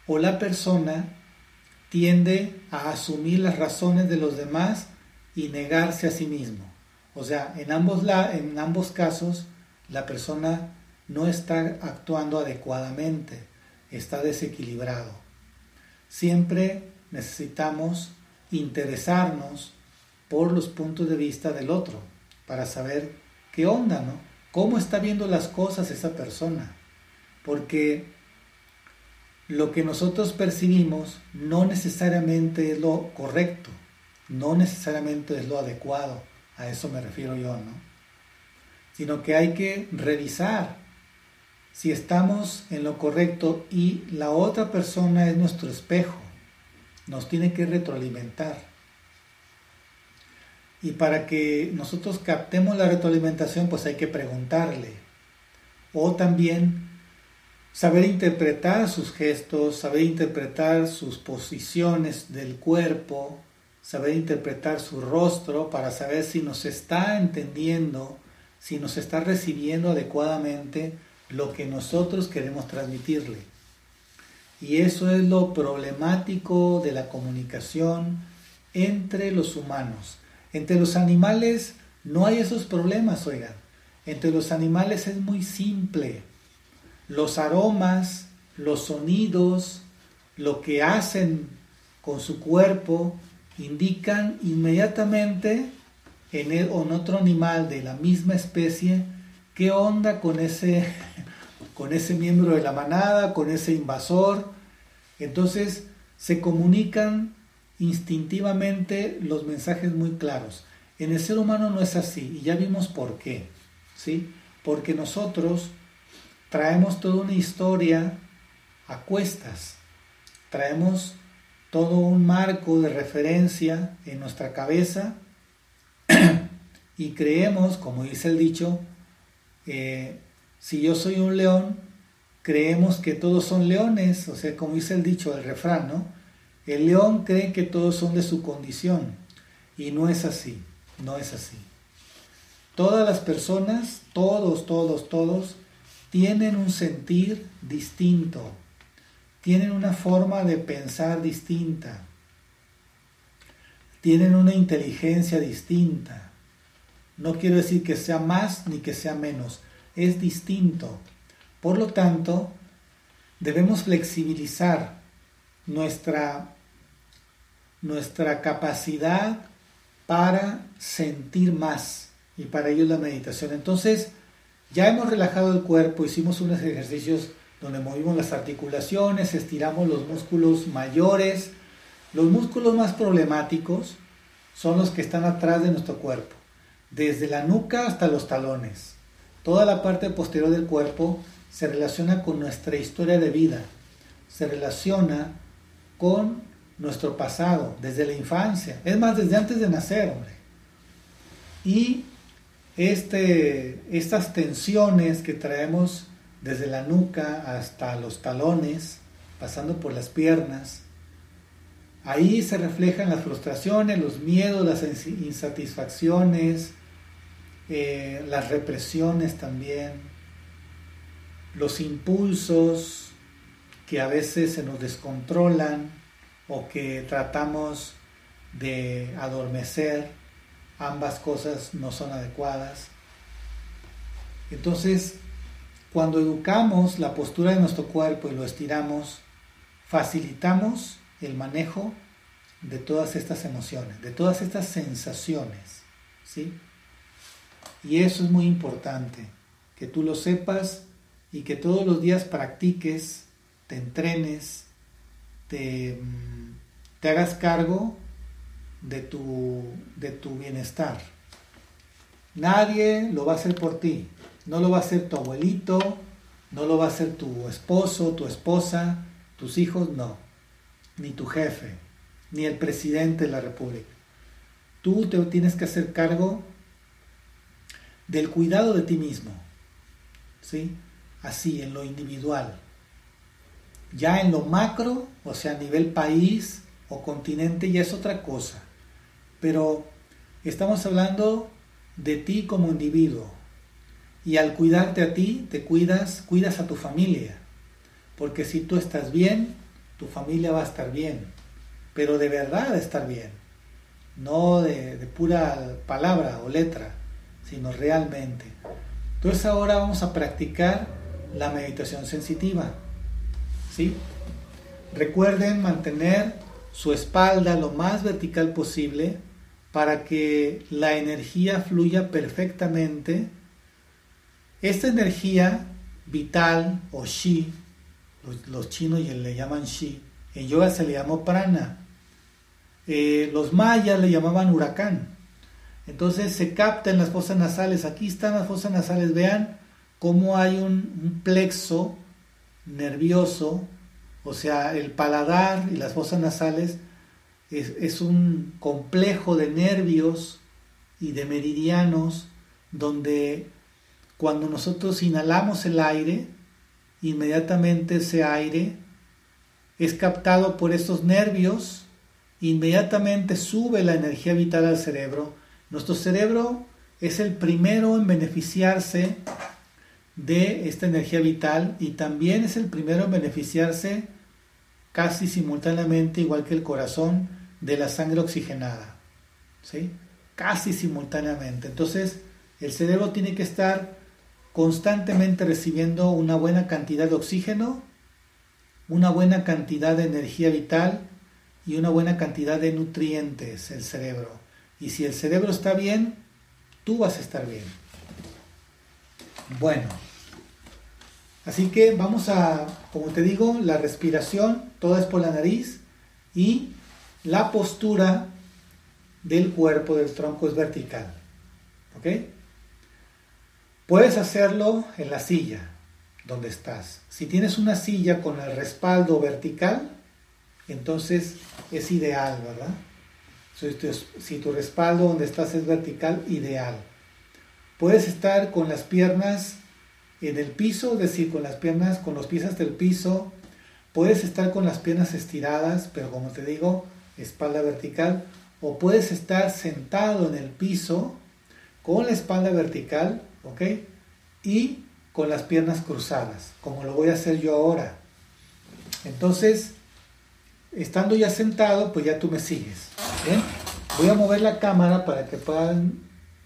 o la persona tiende a asumir las razones de los demás y negarse a sí mismo. O sea, en ambos, en ambos casos la persona no está actuando adecuadamente, está desequilibrado. Siempre necesitamos interesarnos por los puntos de vista del otro para saber qué onda, ¿no? ¿Cómo está viendo las cosas esa persona? Porque lo que nosotros percibimos no necesariamente es lo correcto, no necesariamente es lo adecuado, a eso me refiero yo, ¿no? Sino que hay que revisar si estamos en lo correcto y la otra persona es nuestro espejo, nos tiene que retroalimentar. Y para que nosotros captemos la retroalimentación, pues hay que preguntarle. O también saber interpretar sus gestos, saber interpretar sus posiciones del cuerpo, saber interpretar su rostro para saber si nos está entendiendo, si nos está recibiendo adecuadamente lo que nosotros queremos transmitirle. Y eso es lo problemático de la comunicación entre los humanos. Entre los animales no hay esos problemas, oigan. Entre los animales es muy simple. Los aromas, los sonidos, lo que hacen con su cuerpo, indican inmediatamente en, el, en otro animal de la misma especie qué onda con ese, [LAUGHS] con ese miembro de la manada, con ese invasor. Entonces se comunican instintivamente los mensajes muy claros. En el ser humano no es así y ya vimos por qué. ¿sí? Porque nosotros traemos toda una historia a cuestas. Traemos todo un marco de referencia en nuestra cabeza [CLEARS THROAT] y creemos, como dice el dicho, eh, si yo soy un león, creemos que todos son leones, o sea, como dice el dicho, el refrán, ¿no? El león cree que todos son de su condición y no es así, no es así. Todas las personas, todos, todos, todos, tienen un sentir distinto, tienen una forma de pensar distinta, tienen una inteligencia distinta, no quiero decir que sea más ni que sea menos, es distinto. Por lo tanto, debemos flexibilizar nuestra, nuestra capacidad para sentir más y para ello la meditación. Entonces, ya hemos relajado el cuerpo, hicimos unos ejercicios donde movimos las articulaciones, estiramos los músculos mayores. Los músculos más problemáticos son los que están atrás de nuestro cuerpo desde la nuca hasta los talones. Toda la parte posterior del cuerpo se relaciona con nuestra historia de vida, se relaciona con nuestro pasado, desde la infancia, es más, desde antes de nacer, hombre. Y este, estas tensiones que traemos desde la nuca hasta los talones, pasando por las piernas, ahí se reflejan las frustraciones, los miedos, las insatisfacciones, eh, las represiones también, los impulsos que a veces se nos descontrolan o que tratamos de adormecer, ambas cosas no son adecuadas. Entonces, cuando educamos la postura de nuestro cuerpo y lo estiramos, facilitamos el manejo de todas estas emociones, de todas estas sensaciones, ¿sí? Y eso es muy importante. que tú lo sepas y que todos los días practiques, te entrenes, te, mm, te hagas cargo de tu, de tu bienestar. Nadie lo va a hacer por ti. No lo va a hacer tu abuelito, no lo va a hacer tu esposo, tu esposa, tus hijos, no. Ni tu jefe, ni el presidente de la República. Tú te tienes que hacer cargo del cuidado de ti mismo. ¿Sí? Así, en lo individual. Ya en lo macro, o sea, a nivel país o continente, ya es otra cosa. Pero estamos hablando de ti como individuo. Y al cuidarte a ti, te cuidas, cuidas a tu familia. Porque si tú estás bien, tu familia va a estar bien. Pero de verdad estar bien. No de, pura palabra o letra, sino realmente. Entonces ahora vamos a practicar la meditación sensitiva. ¿Sí? Recuerden mantener su espalda lo más vertical posible para que la energía fluya perfectamente. Esta energía vital o shi, los, chinos le llaman shi, en yoga se le llamó prana. Eh, los mayas le llamaban huracán. Entonces se capta en las fosas nasales. Aquí están las fosas nasales. Vean cómo hay un plexo nervioso, o sea, el paladar y las fosas nasales es, un complejo de nervios y de meridianos donde cuando nosotros inhalamos el aire, inmediatamente ese aire es captado por estos nervios, inmediatamente sube la energía vital al cerebro. Nuestro cerebro es el primero en beneficiarse de esta energía vital y también es el primero en beneficiarse casi simultáneamente, igual que el corazón, de la sangre oxigenada, ¿sí? casi simultáneamente. Entonces, el cerebro tiene que estar constantemente recibiendo una buena cantidad de oxígeno, una buena cantidad de energía vital y una buena cantidad de nutrientes, el cerebro. Y si el cerebro está bien, tú vas a estar bien. Bueno, así que vamos a, como te digo, la respiración, toda es por la nariz y la postura del cuerpo del tronco es vertical. ¿Ok? Puedes hacerlo en la silla donde estás. Si tienes una silla con el respaldo vertical, entonces es ideal, ¿verdad? Si tu respaldo donde estás es vertical, ideal. Puedes estar con las piernas en el piso, es decir, con las piernas, con los pies hasta el piso. Puedes estar con las piernas estiradas, pero como te digo, espalda vertical, o puedes estar sentado en el piso con la espalda vertical, ¿ok? Y con las piernas cruzadas, como lo voy a hacer yo ahora. Entonces, estando ya sentado, pues ya tú me sigues. Voy a mover la cámara para que puedan,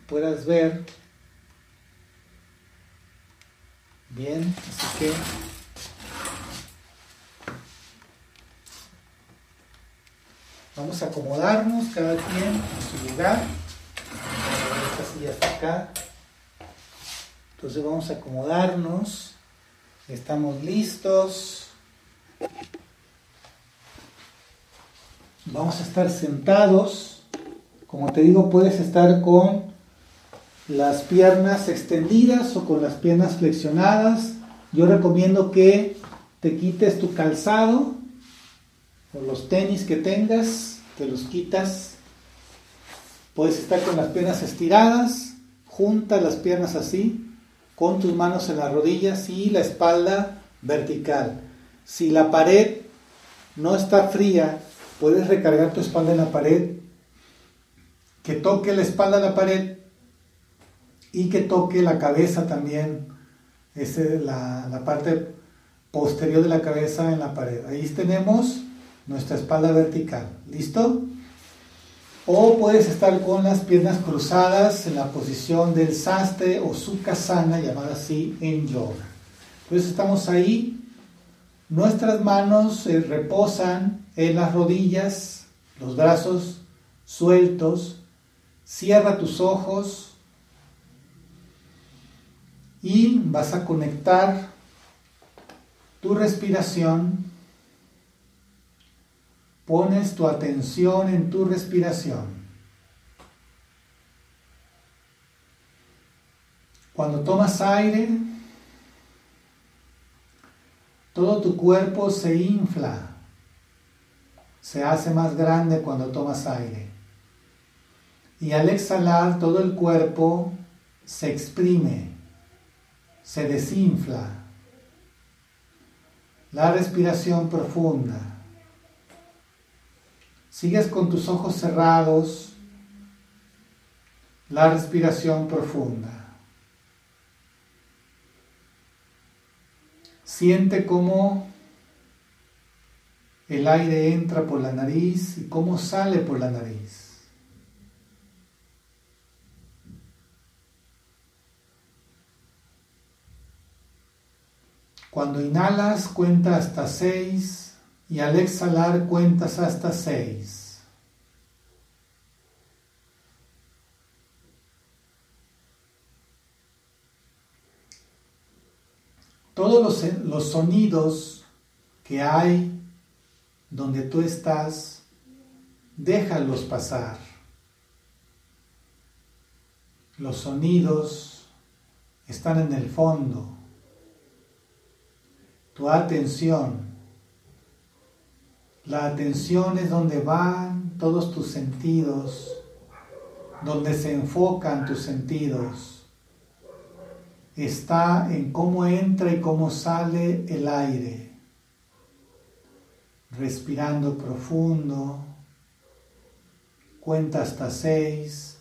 puedas ver. Bien, así que Vamos a acomodarnos cada quien en su lugar. Esta silla está acá. Entonces vamos a acomodarnos. Estamos listos. Vamos a estar sentados. Como te digo, puedes estar con las piernas extendidas o con las piernas flexionadas. Yo recomiendo que te quites tu calzado o los tenis que tengas, te los quitas. Puedes estar con las piernas estiradas, junta las piernas así, con tus manos en las rodillas y la espalda vertical. Si la pared no está fría, puedes recargar tu espalda en la pared, que toque la espalda a la pared y que toque la cabeza también, es la, la parte posterior de la cabeza en la pared. Ahí tenemos nuestra espalda vertical. ¿Listo? O puedes estar con las piernas cruzadas en la posición del sastre o sukhasana, llamada así en yoga. Entonces estamos ahí, nuestras manos se reposan en las rodillas, los brazos sueltos, cierra tus ojos Y vas a conectar tu respiración. Pones tu atención en tu respiración. Cuando tomas aire, todo tu cuerpo se infla, se hace más grande cuando tomas aire. Y al exhalar todo el cuerpo se exprime, se desinfla. La respiración profunda. Sigues con tus ojos cerrados. La respiración profunda. Siente cómo el aire entra por la nariz y cómo sale por la nariz. Cuando inhalas cuenta hasta seis y al exhalar cuentas hasta seis. todos los, los sonidos que hay donde tú estás, déjalos pasar. Los sonidos están en el fondo. Tu atención. La atención es donde van todos tus sentidos, donde se enfocan tus sentidos está en cómo entra y cómo sale el aire. Respirando profundo, cuenta hasta seis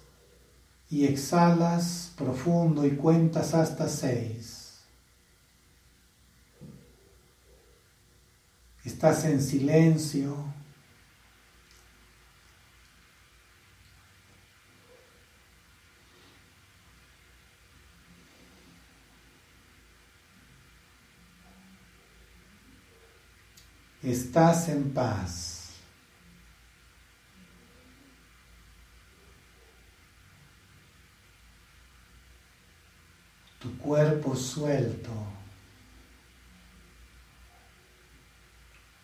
y exhalas profundo y cuentas hasta seis. Estás en silencio. estás en paz. Tu cuerpo suelto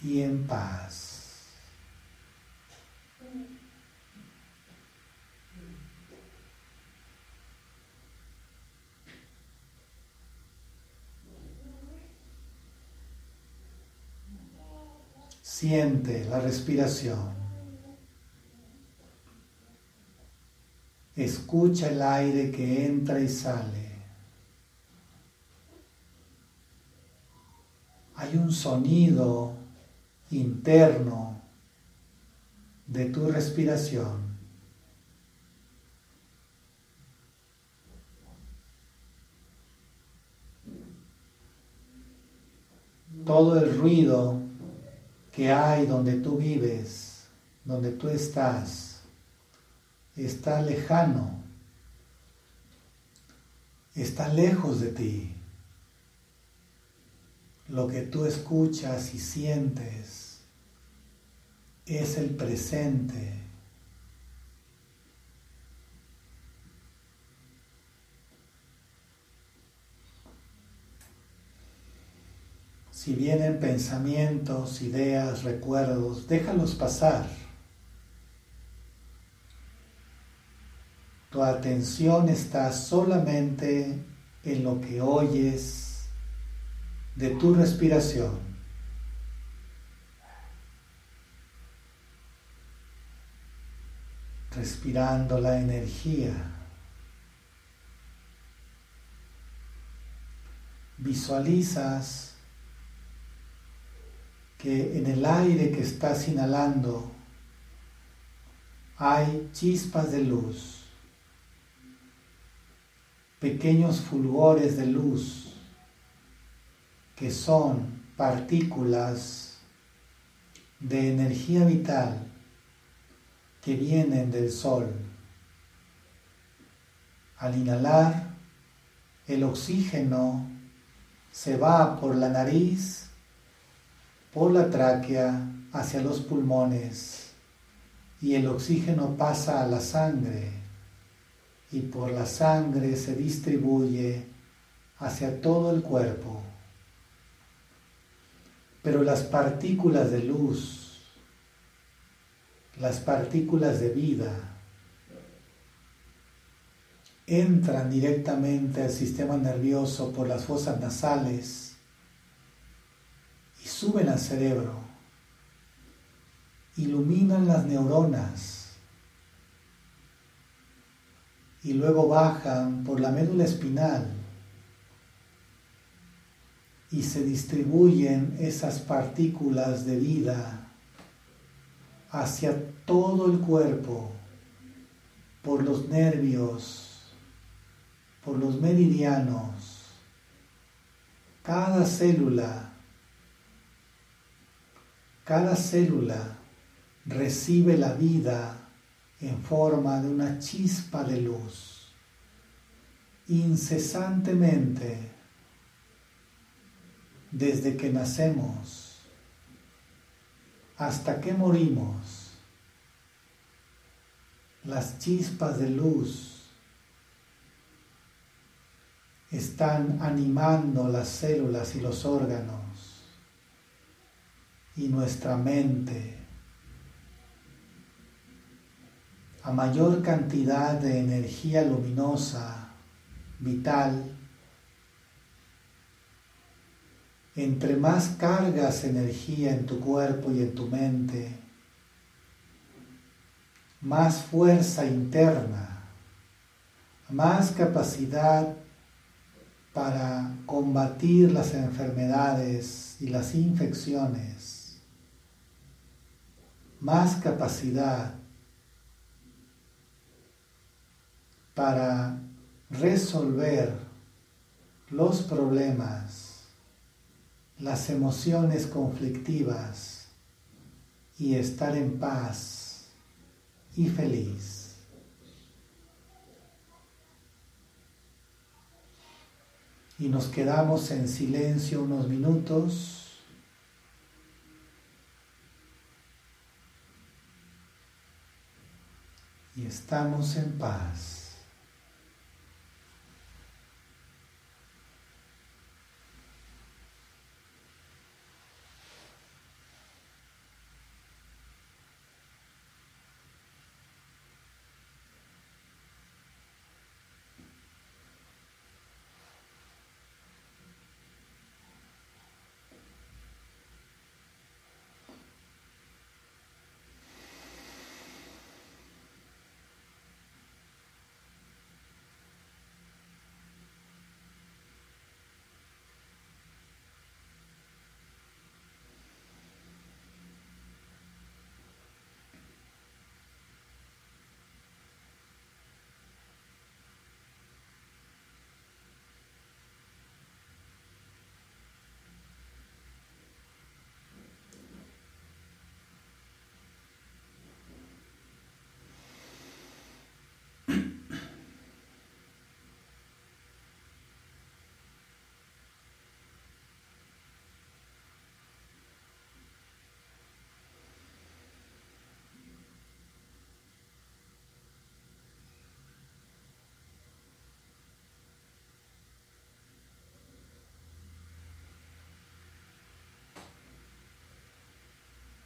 y en paz. Siente la respiración. Escucha el aire que entra y sale. Hay un sonido interno de tu respiración. Todo el ruido que hay donde tú vives, donde tú estás, está lejano, está lejos de ti. Lo que tú escuchas y sientes es el presente. Si vienen pensamientos, ideas, recuerdos, déjalos pasar. Tu atención está solamente en lo que oyes de tu respiración. Respirando la energía. Visualizas que en el aire que estás inhalando hay chispas de luz, pequeños fulgores de luz que son partículas de energía vital que vienen del sol. Al inhalar, el oxígeno se va por la nariz por la tráquea hacia los pulmones y el oxígeno pasa a la sangre y por la sangre se distribuye hacia todo el cuerpo. Pero las partículas de luz, las partículas de vida, entran directamente al sistema nervioso por las fosas nasales y suben al cerebro, iluminan las neuronas y luego bajan por la médula espinal y se distribuyen esas partículas de vida hacia todo el cuerpo por los nervios, por los meridianos, cada célula, cada célula recibe la vida en forma de una chispa de luz, incesantemente, desde que nacemos hasta que morimos, las chispas de luz están animando las células y los órganos y nuestra mente a mayor cantidad de energía luminosa, vital, entre más cargas energía en tu cuerpo y en tu mente, más fuerza interna, más capacidad para combatir las enfermedades y las infecciones, más capacidad para resolver los problemas, las emociones conflictivas y estar en paz y feliz. Y nos quedamos en silencio unos minutos. Y estamos en paz.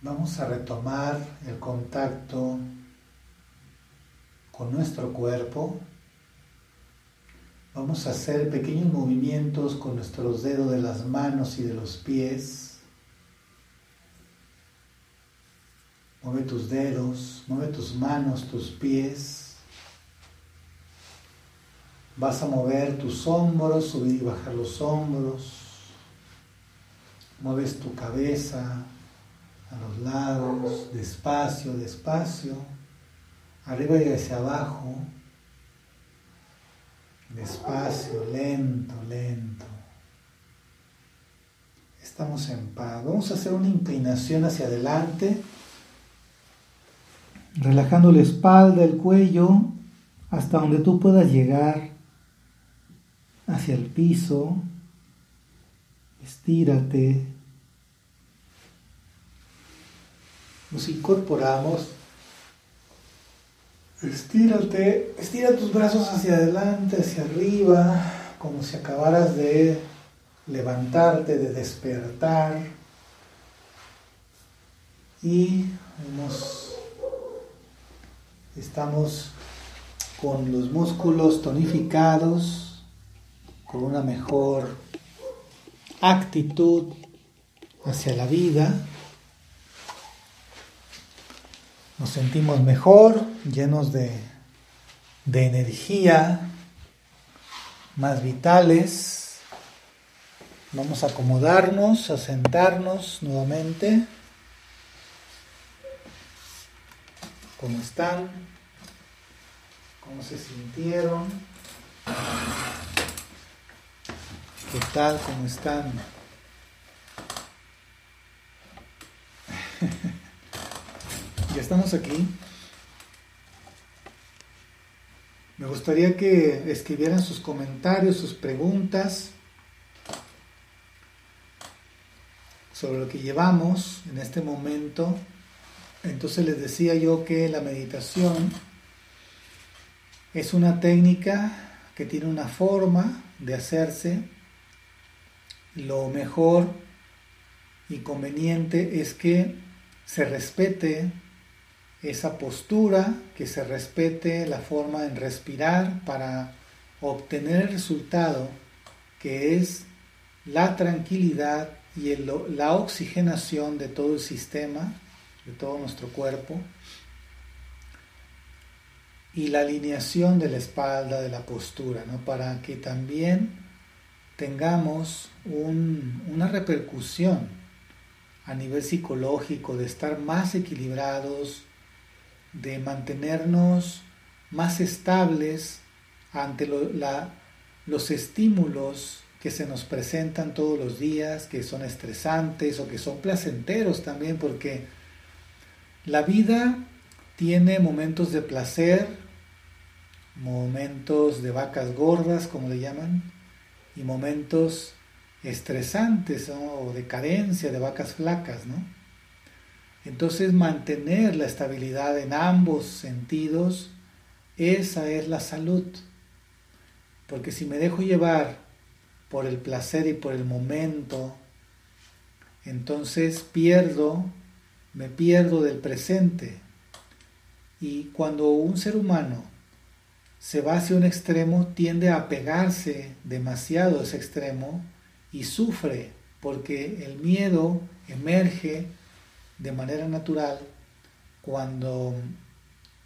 Vamos a retomar el contacto con nuestro cuerpo. Vamos a hacer pequeños movimientos con nuestros dedos de las manos y de los pies. Mueve tus dedos, mueve tus manos, tus pies. Vas a mover tus hombros, subir y bajar los hombros. Mueves tu cabeza, a los lados, despacio, despacio, arriba y hacia abajo, despacio, lento, lento. Estamos en paz. Vamos a hacer una inclinación hacia adelante, relajando la espalda, el cuello, hasta donde tú puedas llegar hacia el piso. Estírate. Nos incorporamos. Estírate, estira tus brazos hacia adelante, hacia arriba. como si acabaras de levantarte, de despertar y estamos con los músculos tonificados, con una mejor actitud hacia la vida. Nos sentimos mejor, llenos de, de energía, más vitales. Vamos a acomodarnos, a sentarnos nuevamente. ¿Cómo están? ¿Cómo se sintieron? ¿Qué tal? ¿Cómo están? [LAUGHS] ya estamos aquí. Me gustaría que escribieran sus comentarios, sus preguntas sobre lo que llevamos en este momento. Entonces les decía yo que la meditación es una técnica que tiene una forma de hacerse. Lo mejor y conveniente es que se respete esa postura, que se respete la forma en respirar para obtener el resultado que es la tranquilidad y la oxigenación de todo el sistema, de todo nuestro cuerpo, y la alineación de la espalda, de la postura, ¿no? para que también tengamos una repercusión a nivel psicológico, de estar más equilibrados, de mantenernos más estables ante los estímulos que se nos presentan todos los días, que son estresantes o que son placenteros también, porque la vida tiene momentos de placer, momentos de vacas gordas, como le llaman, y momentos estresantes o de carencia, de vacas flacas, ¿no? Entonces mantener la estabilidad en ambos sentidos, esa es la salud. Porque si me dejo llevar por el placer y por el momento, entonces pierdo, me pierdo del presente. Y cuando un ser humano se va hacia un extremo, tiende a pegarse demasiado a ese extremo y sufre porque el miedo emerge de manera natural cuando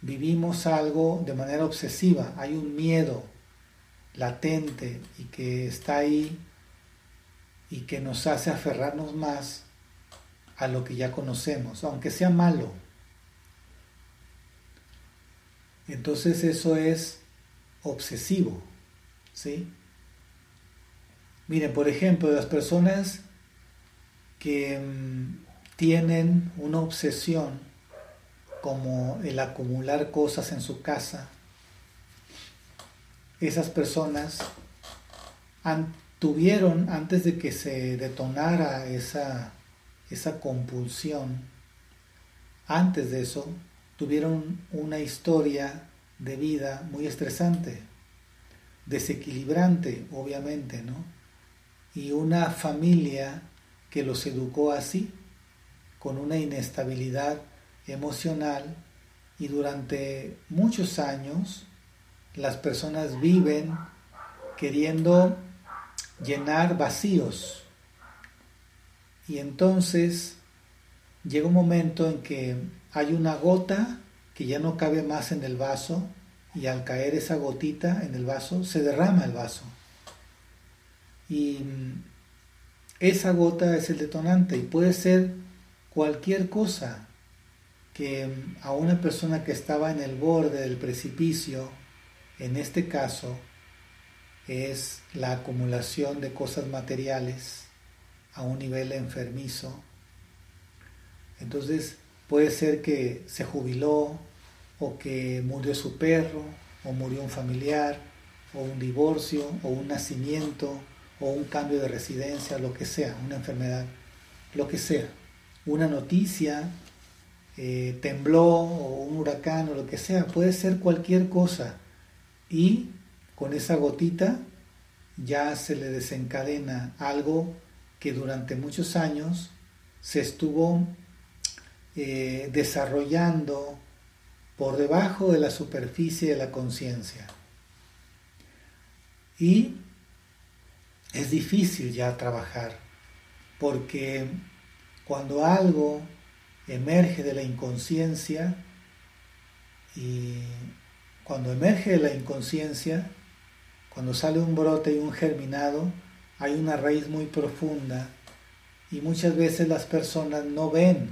vivimos algo de manera obsesiva. Hay un miedo latente y que está ahí y que nos hace aferrarnos más a lo que ya conocemos, aunque sea malo. Entonces eso es obsesivo, ¿sí? Miren, por ejemplo, las personas que mm, tienen una obsesión como el acumular cosas en su casa, esas personas tuvieron, antes de que se detonara esa, esa compulsión, antes de eso, tuvieron una historia de vida muy estresante, desequilibrante, obviamente, ¿no? Y una familia que los educó así con una inestabilidad emocional y durante muchos años las personas viven queriendo llenar vacíos. Y entonces llega un momento en que hay una gota que ya no cabe más en el vaso y al caer esa gotita en el vaso se derrama el vaso. Y esa gota es el detonante y puede ser cualquier cosa que a una persona que estaba en el borde del precipicio, en este caso, es la acumulación de cosas materiales a un nivel enfermizo. Entonces puede ser que se jubiló o que murió su perro o murió un familiar o un divorcio o un nacimiento o un cambio de residencia, lo que sea, una enfermedad, lo que sea una noticia, eh, tembló o un huracán o lo que sea, puede ser cualquier cosa. Y con esa gotita ya se le desencadena algo que durante muchos años se estuvo eh, desarrollando por debajo de la superficie de la conciencia. Y es difícil ya trabajar, porque cuando algo emerge de la inconsciencia, y cuando emerge de la inconsciencia, cuando sale un brote y un germinado, hay una raíz muy profunda y muchas veces las personas no ven,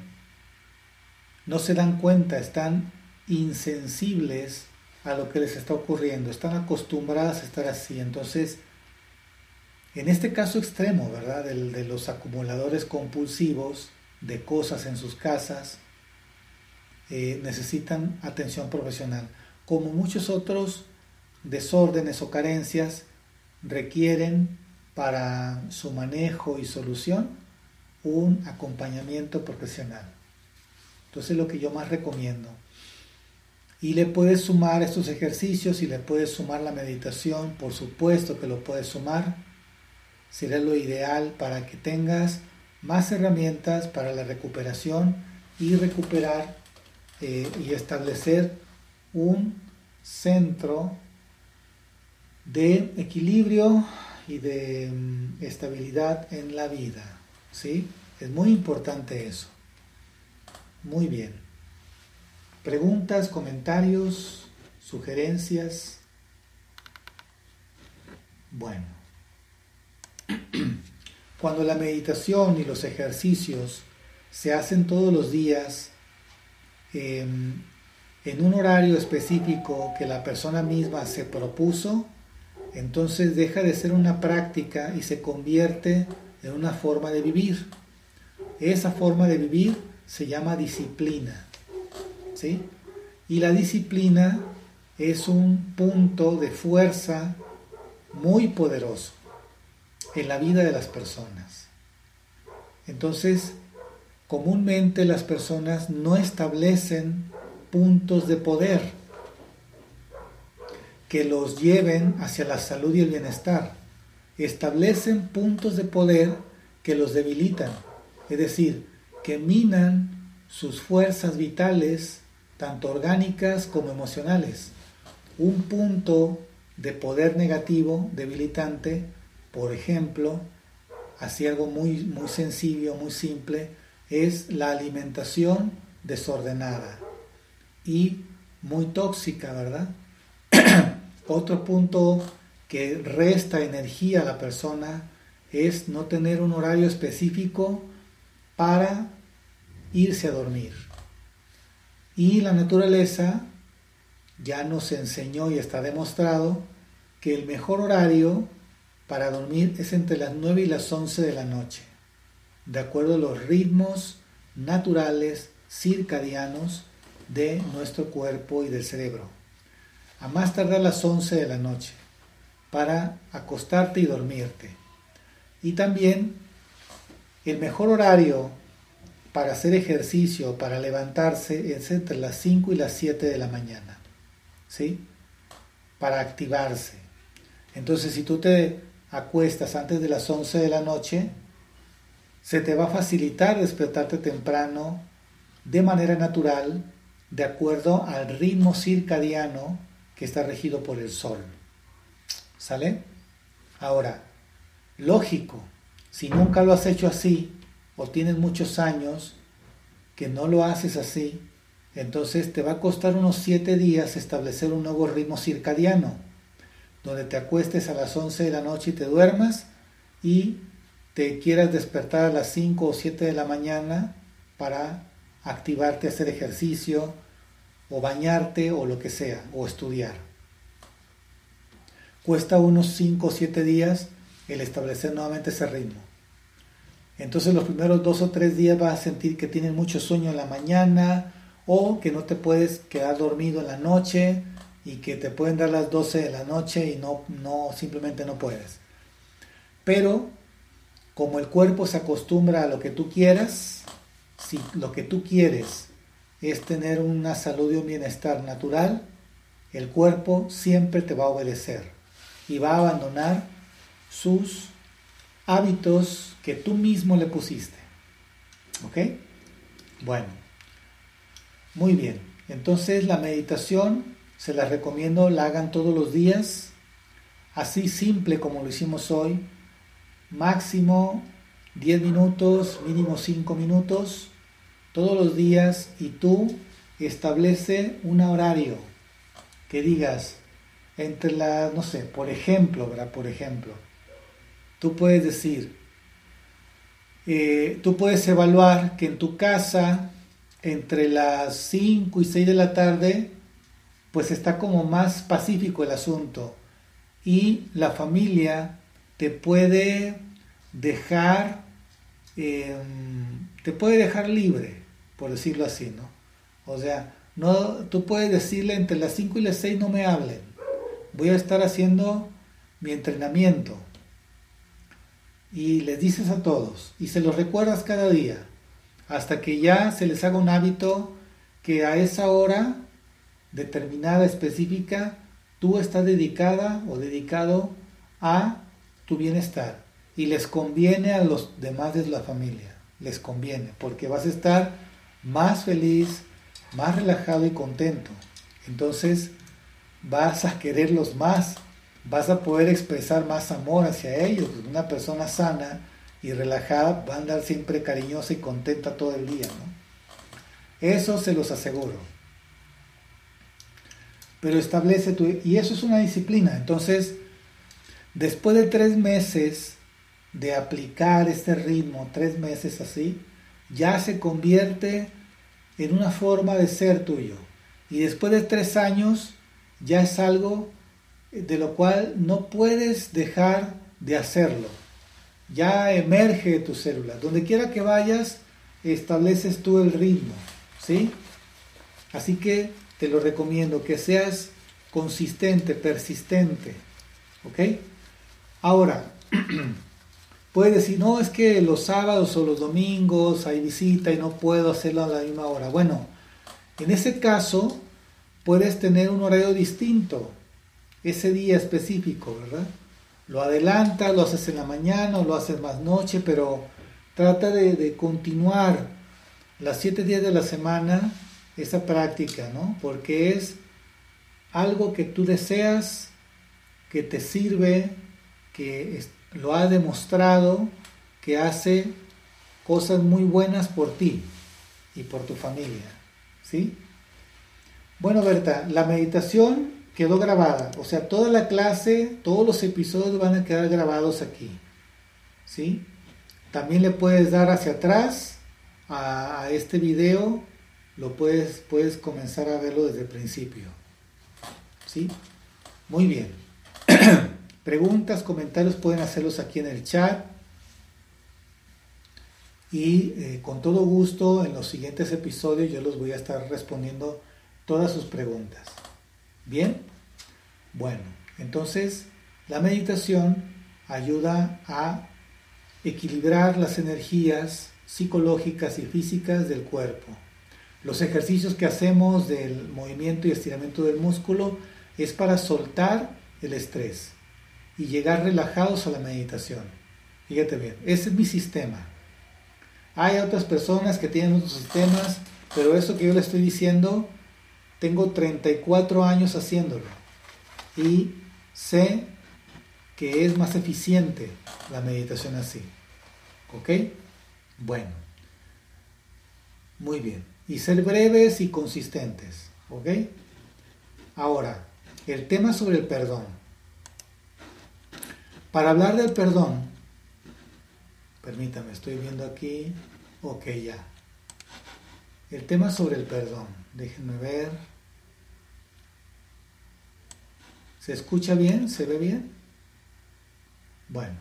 no se dan cuenta, están insensibles a lo que les está ocurriendo, están acostumbradas a estar así. Entonces, en este caso extremo, ¿verdad? de los acumuladores compulsivos de cosas en sus casas, eh, necesitan atención profesional. Como muchos otros desórdenes o carencias requieren para su manejo y solución un acompañamiento profesional. Entonces lo que yo más recomiendo. Y le puedes sumar estos ejercicios y le puedes sumar la meditación, por supuesto que lo puedes sumar. Será lo ideal para que tengas más herramientas para la recuperación y recuperar eh, y establecer un centro de equilibrio y de mm, estabilidad en la vida. ¿sí? Es muy importante eso. Muy bien. Preguntas, comentarios, sugerencias. Bueno. [CLEARS THROAT] Cuando la meditación y los ejercicios se hacen todos los días em, en un horario específico que la persona misma se propuso, entonces deja de ser una práctica y se convierte en una forma de vivir. Esa forma de vivir se llama disciplina. ¿sí? Y la disciplina es un punto de fuerza muy poderoso en la vida de las personas. Entonces, comúnmente las personas no establecen puntos de poder que los lleven hacia la salud y el bienestar. Establecen puntos de poder que los debilitan, es decir, que minan sus fuerzas vitales, tanto orgánicas como emocionales. Un punto de poder negativo, debilitante, por ejemplo, así algo muy, muy sencillo, muy simple, es la alimentación desordenada y muy tóxica, ¿verdad? [CLEARS THROAT] Otro punto que resta energía a la persona es no tener un horario específico para irse a dormir. Y la naturaleza ya nos enseñó y está demostrado que el mejor horario para dormir es entre las 9 y las 11 de la noche, de acuerdo a los ritmos naturales circadianos de nuestro cuerpo y del cerebro. A más tardar las 11 de la noche, para acostarte y dormirte. Y también el mejor horario para hacer ejercicio, para levantarse, es entre las 5 y las 7 de la mañana. ¿Sí? Para activarse. Entonces, si tú te acuestas antes de las 11 de la noche, se te va a facilitar despertarte temprano de manera natural, de acuerdo al ritmo circadiano que está regido por el sol. ¿Sale? Ahora, lógico, si nunca lo has hecho así o tienes muchos años que no lo haces así, entonces te va a costar unos 7 días establecer un nuevo ritmo circadiano donde te acuestes a las 11 de la noche y te duermas y te quieras despertar a las 5 o 7 de la mañana para activarte a hacer ejercicio o bañarte o lo que sea, o estudiar. Cuesta unos 5 o 7 días el establecer nuevamente ese ritmo. Entonces los primeros dos o tres días vas a sentir que tienes mucho sueño en la mañana o que no te puedes quedar dormido en la noche y que te pueden dar las 12 de la noche y no, no simplemente no puedes. Pero como el cuerpo se acostumbra a lo que tú quieras, si lo que tú quieres es tener una salud y un bienestar natural, el cuerpo siempre te va a obedecer y va a abandonar sus hábitos que tú mismo le pusiste. ¿Ok? Bueno, muy bien. Entonces la meditación se la recomiendo, la hagan todos los días, así simple como lo hicimos hoy, máximo 10 minutos, mínimo 5 minutos, todos los días y tú establece un horario que digas entre las, no sé, por ejemplo, ¿verdad? Por ejemplo, tú puedes decir, eh, tú puedes evaluar que en tu casa entre las 5 y 6 de la tarde, pues está como más pacífico el asunto y la familia te puede dejar, em, te puede dejar libre, por decirlo así, ¿no? O sea, no, tú puedes decirle entre las 5 y las 6 no me hablen, voy a estar haciendo mi entrenamiento. Y les dices a todos, y se los recuerdas cada día, hasta que ya se les haga un hábito que a esa hora determinada, específica, tú estás dedicada o dedicado a tu bienestar. Y les conviene a los demás de la familia, les conviene, porque vas a estar más feliz, más relajado y contento. Entonces vas a quererlos más, vas a poder expresar más amor hacia ellos. Una persona sana y relajada va a andar siempre cariñosa y contenta todo el día. Eso se los aseguro. Pero establece tu... Y eso es una disciplina. Entonces, después de tres meses de aplicar este ritmo, tres meses así, ya se convierte en una forma de ser tuyo. Y después de tres años ya es algo de lo cual no puedes dejar de hacerlo. Ya emerge de tus células. Donde quiera que vayas, estableces tú el ritmo. ¿Sí? Así que te lo recomiendo, que seas consistente, persistente. ¿Ok? Ahora, [CLEARS THROAT] puedes decir, no, es que los sábados o los domingos hay visita y no puedo hacerlo a la misma hora. Bueno, en ese caso puedes tener un horario distinto, ese día específico, ¿verdad? Lo adelantas, lo haces en la mañana o lo haces más noche, pero trata de, continuar las siete días de la semana esa práctica, ¿no? Porque es algo que tú deseas, que te sirve, que lo ha demostrado, que hace cosas muy buenas por ti y por tu familia, ¿sí? Bueno, Berta, la meditación quedó grabada, o sea, toda la clase, todos los episodios van a quedar grabados aquí, ¿sí? También le puedes dar hacia atrás a, este video, lo puedes, puedes comenzar a verlo desde el principio, ¿sí? Muy bien. [CLEARS THROAT] Preguntas, comentarios pueden hacerlos aquí en el chat. Y eh, con todo gusto en los siguientes episodios yo los voy a estar respondiendo todas sus preguntas. ¿Bien? Bueno, entonces la meditación ayuda a equilibrar las energías psicológicas y físicas del cuerpo. Los ejercicios que hacemos del movimiento y estiramiento del músculo es para soltar el estrés y llegar relajados a la meditación. Fíjate bien, ese es mi sistema. Hay otras personas que tienen otros sistemas, pero eso que yo le estoy diciendo tengo 34 años haciéndolo y sé que es más eficiente la meditación así. ¿Ok? Bueno. Muy bien. Y ser breves y consistentes. ¿Ok? Ahora, el tema sobre el perdón. Para hablar del perdón, permítame, estoy viendo aquí. Ok, ya. El tema sobre el perdón. Déjenme ver. ¿Se escucha bien? ¿Se ve bien? Bueno.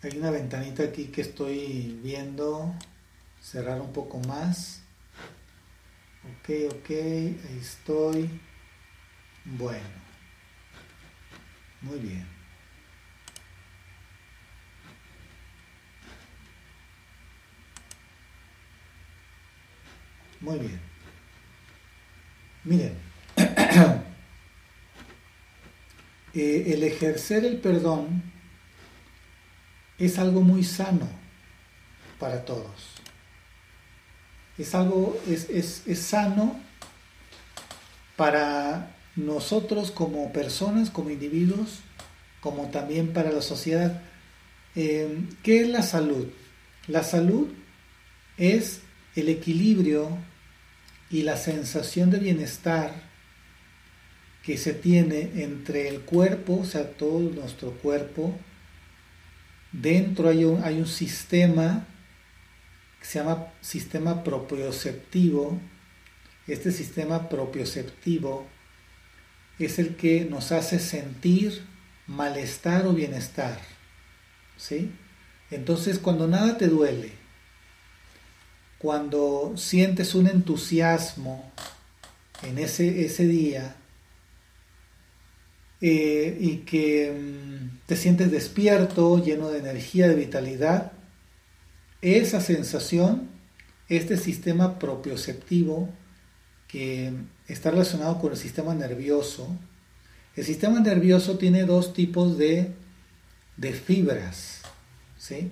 Hay una ventanita aquí que estoy viendo. Cerrar un poco más. Ok, ok. Ahí estoy. Bueno. Muy bien. Muy bien. Miren. [CLEARS THROAT] eh, el ejercer el perdón es algo muy sano para todos. Es algo, es, es sano para nosotros como personas, como individuos, como también para la sociedad. Eh, ¿Qué es la salud? La salud es el equilibrio y la sensación de bienestar que se tiene entre el cuerpo, o sea, todo nuestro cuerpo. Dentro hay un, hay un sistema que se llama sistema propioceptivo. Este sistema propioceptivo es el que nos hace sentir malestar o bienestar. ¿Sí? Entonces, cuando nada te duele, cuando sientes un entusiasmo en ese, ese día eh, y que mm, te sientes despierto, lleno de energía, de vitalidad, esa sensación, este sistema propioceptivo que está relacionado con el sistema nervioso, el sistema nervioso tiene dos tipos de, de fibras, ¿sí?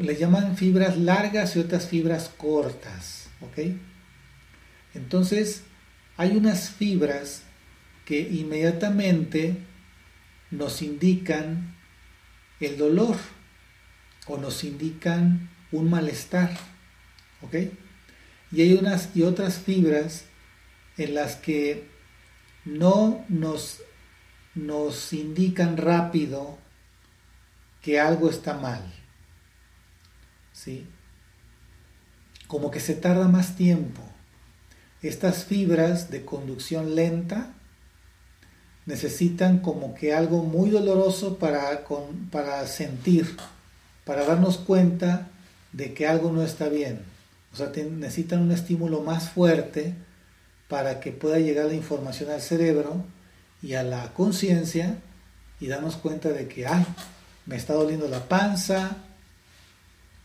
le llaman fibras largas y otras fibras cortas, ¿ok? Entonces, hay unas fibras que inmediatamente nos indican el dolor o nos indican un malestar, ¿ok? Y hay unas y otras fibras en las que no nos, nos indican rápido que algo está mal. ¿sí? Como que se tarda más tiempo. Estas fibras de conducción lenta necesitan como que algo muy doloroso para, para sentir, para darnos cuenta de que algo no está bien. O sea, necesitan un estímulo más fuerte para que pueda llegar la información al cerebro y a la conciencia y darnos cuenta de que, ay, me está doliendo la panza,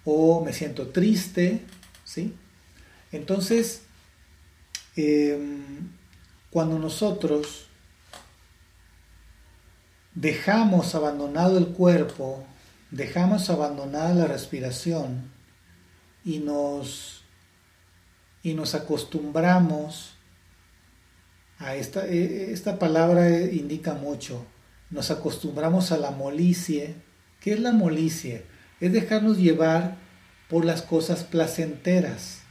o me siento triste, ¿sí? Entonces, em, cuando nosotros dejamos abandonado el cuerpo, dejamos abandonada la respiración y nos, y nos acostumbramos a esta, e, esta palabra indica mucho, nos acostumbramos a la molicie. ¿Qué es la molicie? es dejarnos llevar por las cosas placenteras.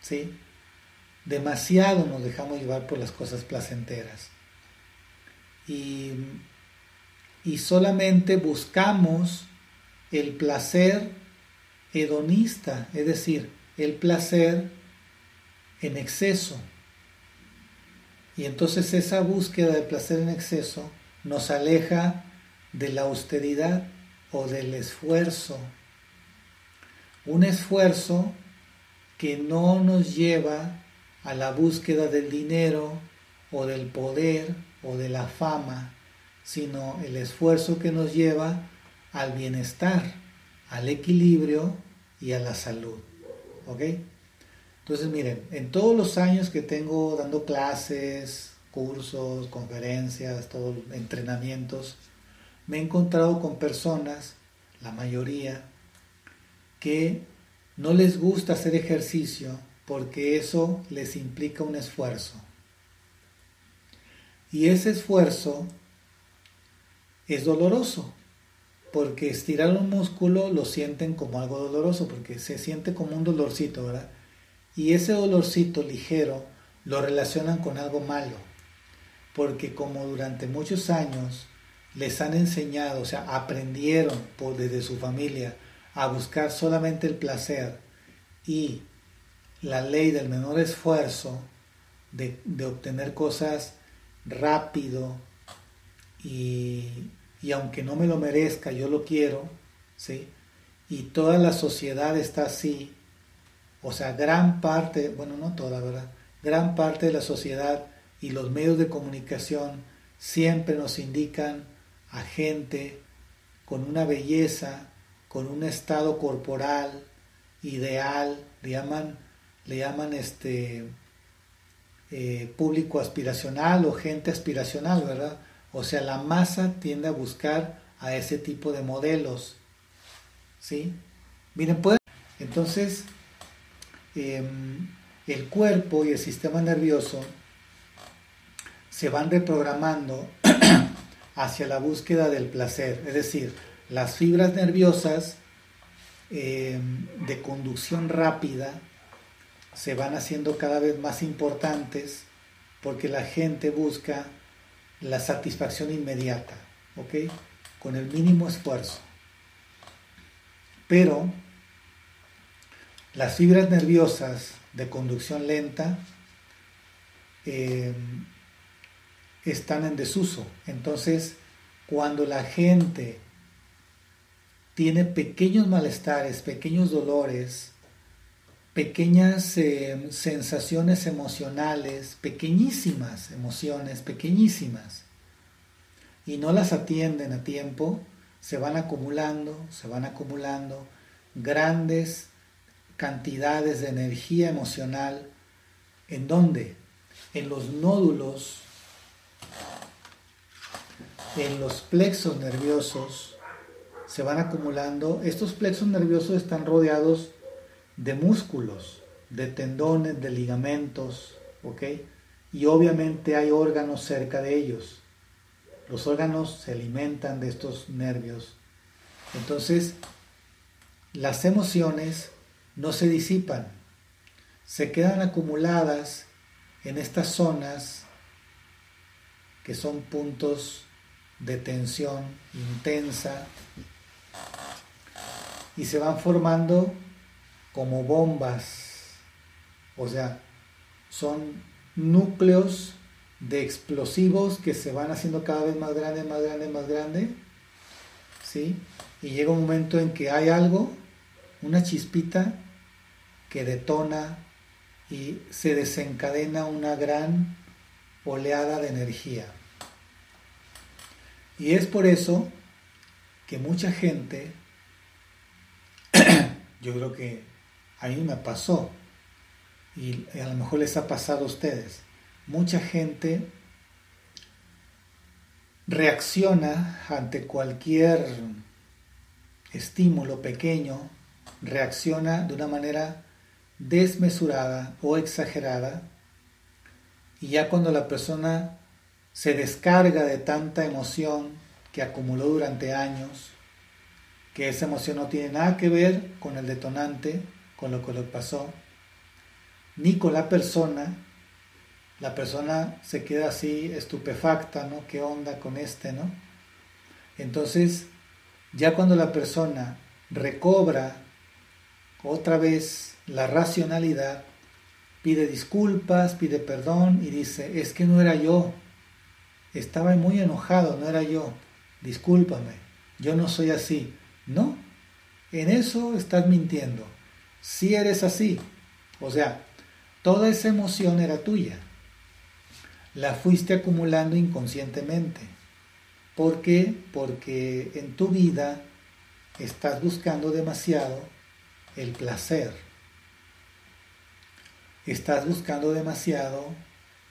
¿Sí? Demasiado nos dejamos llevar por las cosas placenteras. Y, y solamente buscamos el placer hedonista, es decir, el placer en exceso. Y entonces esa búsqueda de placer en exceso nos aleja de la austeridad o del esfuerzo. Un esfuerzo que no nos lleva a la búsqueda del dinero o del poder o de la fama, sino el esfuerzo que nos lleva al bienestar, al equilibrio y a la salud. ¿Ok? Entonces miren, en todos los años que tengo dando clases, cursos, conferencias, todos entrenamientos, me he encontrado con personas, la mayoría, que no les gusta hacer ejercicio porque eso les implica un esfuerzo. Y ese esfuerzo es doloroso, porque estirar un músculo lo sienten como algo doloroso, porque se siente como un dolorcito, ¿verdad? Y ese dolorcito ligero lo relacionan con algo malo, porque como durante muchos años les han enseñado, o sea, aprendieron por, desde su familia a buscar solamente el placer y la ley del menor esfuerzo de, obtener cosas rápido y, y, aunque no me lo merezca, yo lo quiero, ¿sí? Y toda la sociedad está así, o sea, gran parte, bueno, no toda, ¿verdad? Gran parte de la sociedad y los medios de comunicación siempre nos indican a gente con una belleza, con un estado corporal ideal, le llaman, le llaman este eh, público aspiracional o gente aspiracional, ¿verdad? O sea, la masa tiende a buscar a ese tipo de modelos. ¿Sí? Miren, pueden... Entonces, em, el cuerpo y el sistema nervioso se van reprogramando [CLEARS THROAT] hacia la búsqueda del placer. Es decir, las fibras nerviosas em, de conducción rápida se van haciendo cada vez más importantes porque la gente busca la satisfacción inmediata, ¿ok? Con el mínimo esfuerzo. Pero las fibras nerviosas de conducción lenta eh, están en desuso. Entonces, cuando la gente tiene pequeños malestares, pequeños dolores, pequeñas eh, sensaciones emocionales, pequeñísimas emociones, pequeñísimas, y no las atienden a tiempo, se van acumulando, se van acumulando grandes cantidades de energía emocional. ¿En dónde? En los nódulos, en los plexos nerviosos, se van acumulando. Estos plexos nerviosos están rodeados de músculos, de tendones, de ligamentos, ¿ok? Y obviamente hay órganos cerca de ellos. Los órganos se alimentan de estos nervios. Entonces, las emociones no se disipan, se quedan acumuladas en estas zonas que son puntos de tensión intensa y se van formando como bombas, o sea, son núcleos de explosivos que se van haciendo cada vez más grande, más grande, más grande, ¿sí? Y llega un momento en que hay algo, una chispita, que detona y se desencadena una gran oleada de energía. Y es por eso que mucha gente, [CLEARS THROAT] yo creo que a mí me pasó, y a lo mejor les ha pasado a ustedes, mucha gente reacciona ante cualquier estímulo pequeño, reacciona de una manera desmesurada o exagerada, y ya cuando la persona se descarga de tanta emoción que acumuló durante años, que esa emoción no tiene nada que ver con el detonante, con lo que le pasó, ni con la persona, la persona se queda así estupefacta, ¿no? ¿Qué onda con este, no? Entonces, ya cuando la persona recobra otra vez la racionalidad, pide disculpas, pide perdón y dice, es que no era yo, estaba muy enojado, no era yo, discúlpame, yo no soy así. No, en eso estás mintiendo. Si eres así, o sea, toda esa emoción era tuya. La fuiste acumulando inconscientemente. ¿Por qué? Porque en tu vida estás buscando demasiado el placer. Estás buscando demasiado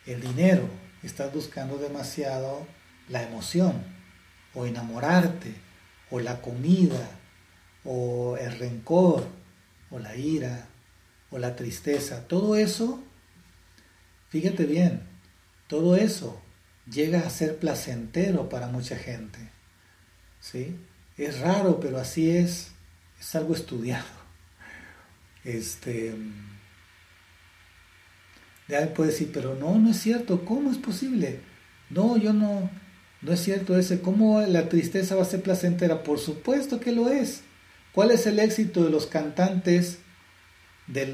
el dinero. Estás buscando demasiado la emoción o enamorarte o la comida o el rencor o la ira o la tristeza, todo eso, fíjate bien, todo eso llega a ser placentero para mucha gente. ¿Sí? Es raro, pero así es, es algo estudiado. Este ya puede decir, pero no, no es cierto, ¿cómo es posible? No, yo no, no es cierto ese, ¿cómo la tristeza va a ser placentera? Por supuesto que lo es. ¿Cuál es el éxito de los cantantes de,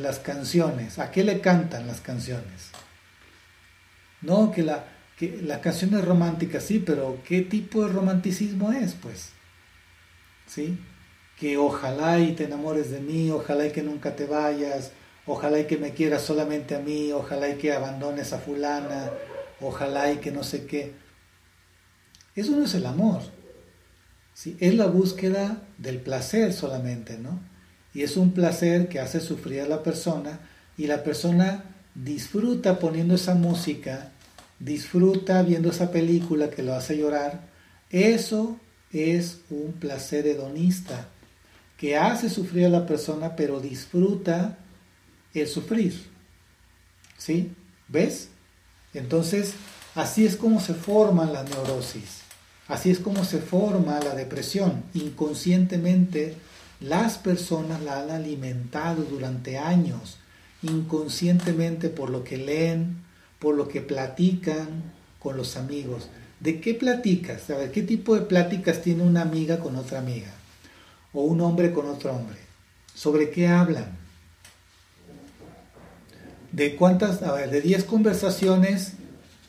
las canciones? ¿A qué le cantan las canciones? No, que la, que la canción es romántica, sí, pero ¿qué tipo de romanticismo es? Pues, ¿sí? Que ojalá y te enamores de mí, ojalá y que nunca te vayas, ojalá y que me quieras solamente a mí, ojalá y que abandones a fulana, ojalá y que no sé qué. Eso no es el amor. ¿Sí? Es la búsqueda del placer solamente, ¿no? Y es un placer que hace sufrir a la persona y la persona disfruta poniendo esa música disfruta viendo esa película que lo hace llorar, eso es un placer hedonista que hace sufrir a la persona, pero disfruta el sufrir. ¿Sí? ¿Ves? Entonces, así es como se forma la neurosis. Así es como se forma la depresión. Inconscientemente, las personas la han alimentado durante años, inconscientemente por lo que leen, por lo que platican con los amigos. ¿De qué platicas? A ver, ¿qué tipo de pláticas tiene una amiga con otra amiga? O un hombre con otro hombre. ¿Sobre qué hablan? De cuántas, a ver, de 10 conversaciones,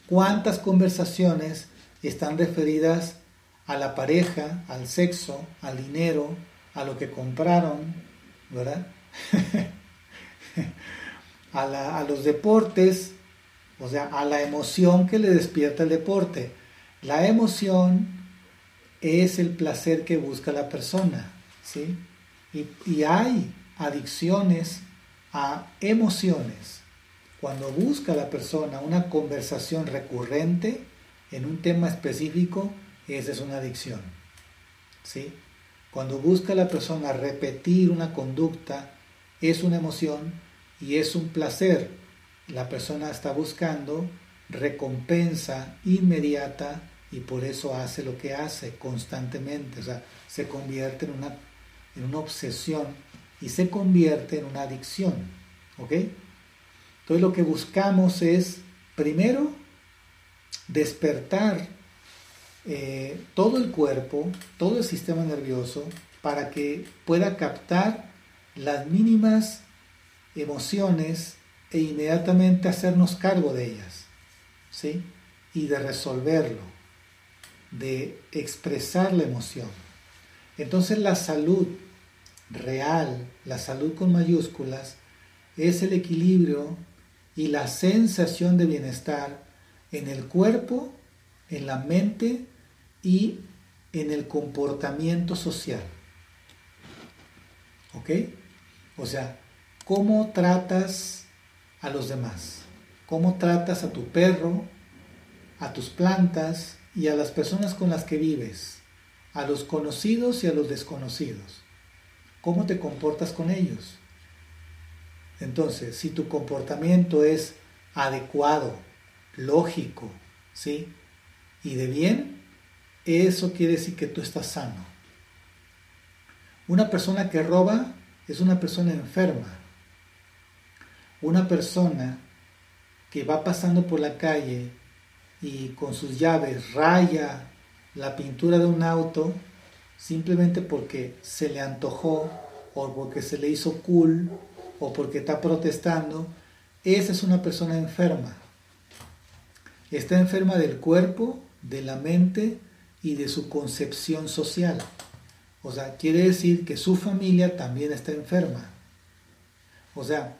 ¿cuántas conversaciones están referidas a la pareja, al sexo, al dinero, a lo que compraron, ¿verdad? [LAUGHS] a, los deportes, o sea, a la emoción que le despierta el deporte. La emoción es el placer que busca la persona, ¿sí? Y, y hay adicciones a emociones. Cuando busca la persona una conversación recurrente en un tema específico, esa es una adicción. ¿sí? Cuando busca la persona repetir una conducta, es una emoción y es un placer. La persona está buscando recompensa inmediata y por eso hace lo que hace constantemente. O sea, se convierte en una, en una obsesión y se convierte en una adicción. ¿Ok? Entonces lo que buscamos es, primero, despertar eh, todo el cuerpo, todo el sistema nervioso, para que pueda captar las mínimas emociones e inmediatamente hacernos cargo de ellas, ¿sí? Y de resolverlo, de expresar la emoción. Entonces la salud real, la salud con mayúsculas, es el equilibrio y la sensación de bienestar en el cuerpo, en la mente y en el comportamiento social. ¿Ok? O sea, ¿cómo tratas a los demás? ¿Cómo tratas a tu perro, a tus plantas y a las personas con las que vives? A los conocidos y a los desconocidos. ¿Cómo te comportas con ellos? Entonces, si tu comportamiento es adecuado, lógico, ¿sí? Y de bien, eso quiere decir que tú estás sano. Una persona que roba es una persona enferma. Una persona que va pasando por la calle y con sus llaves raya la pintura de un auto simplemente porque se le antojó o porque se le hizo cool o porque está protestando, esa es una persona enferma. Está enferma del cuerpo, de la mente y de su concepción social. O sea, quiere decir que su familia también está enferma. O sea,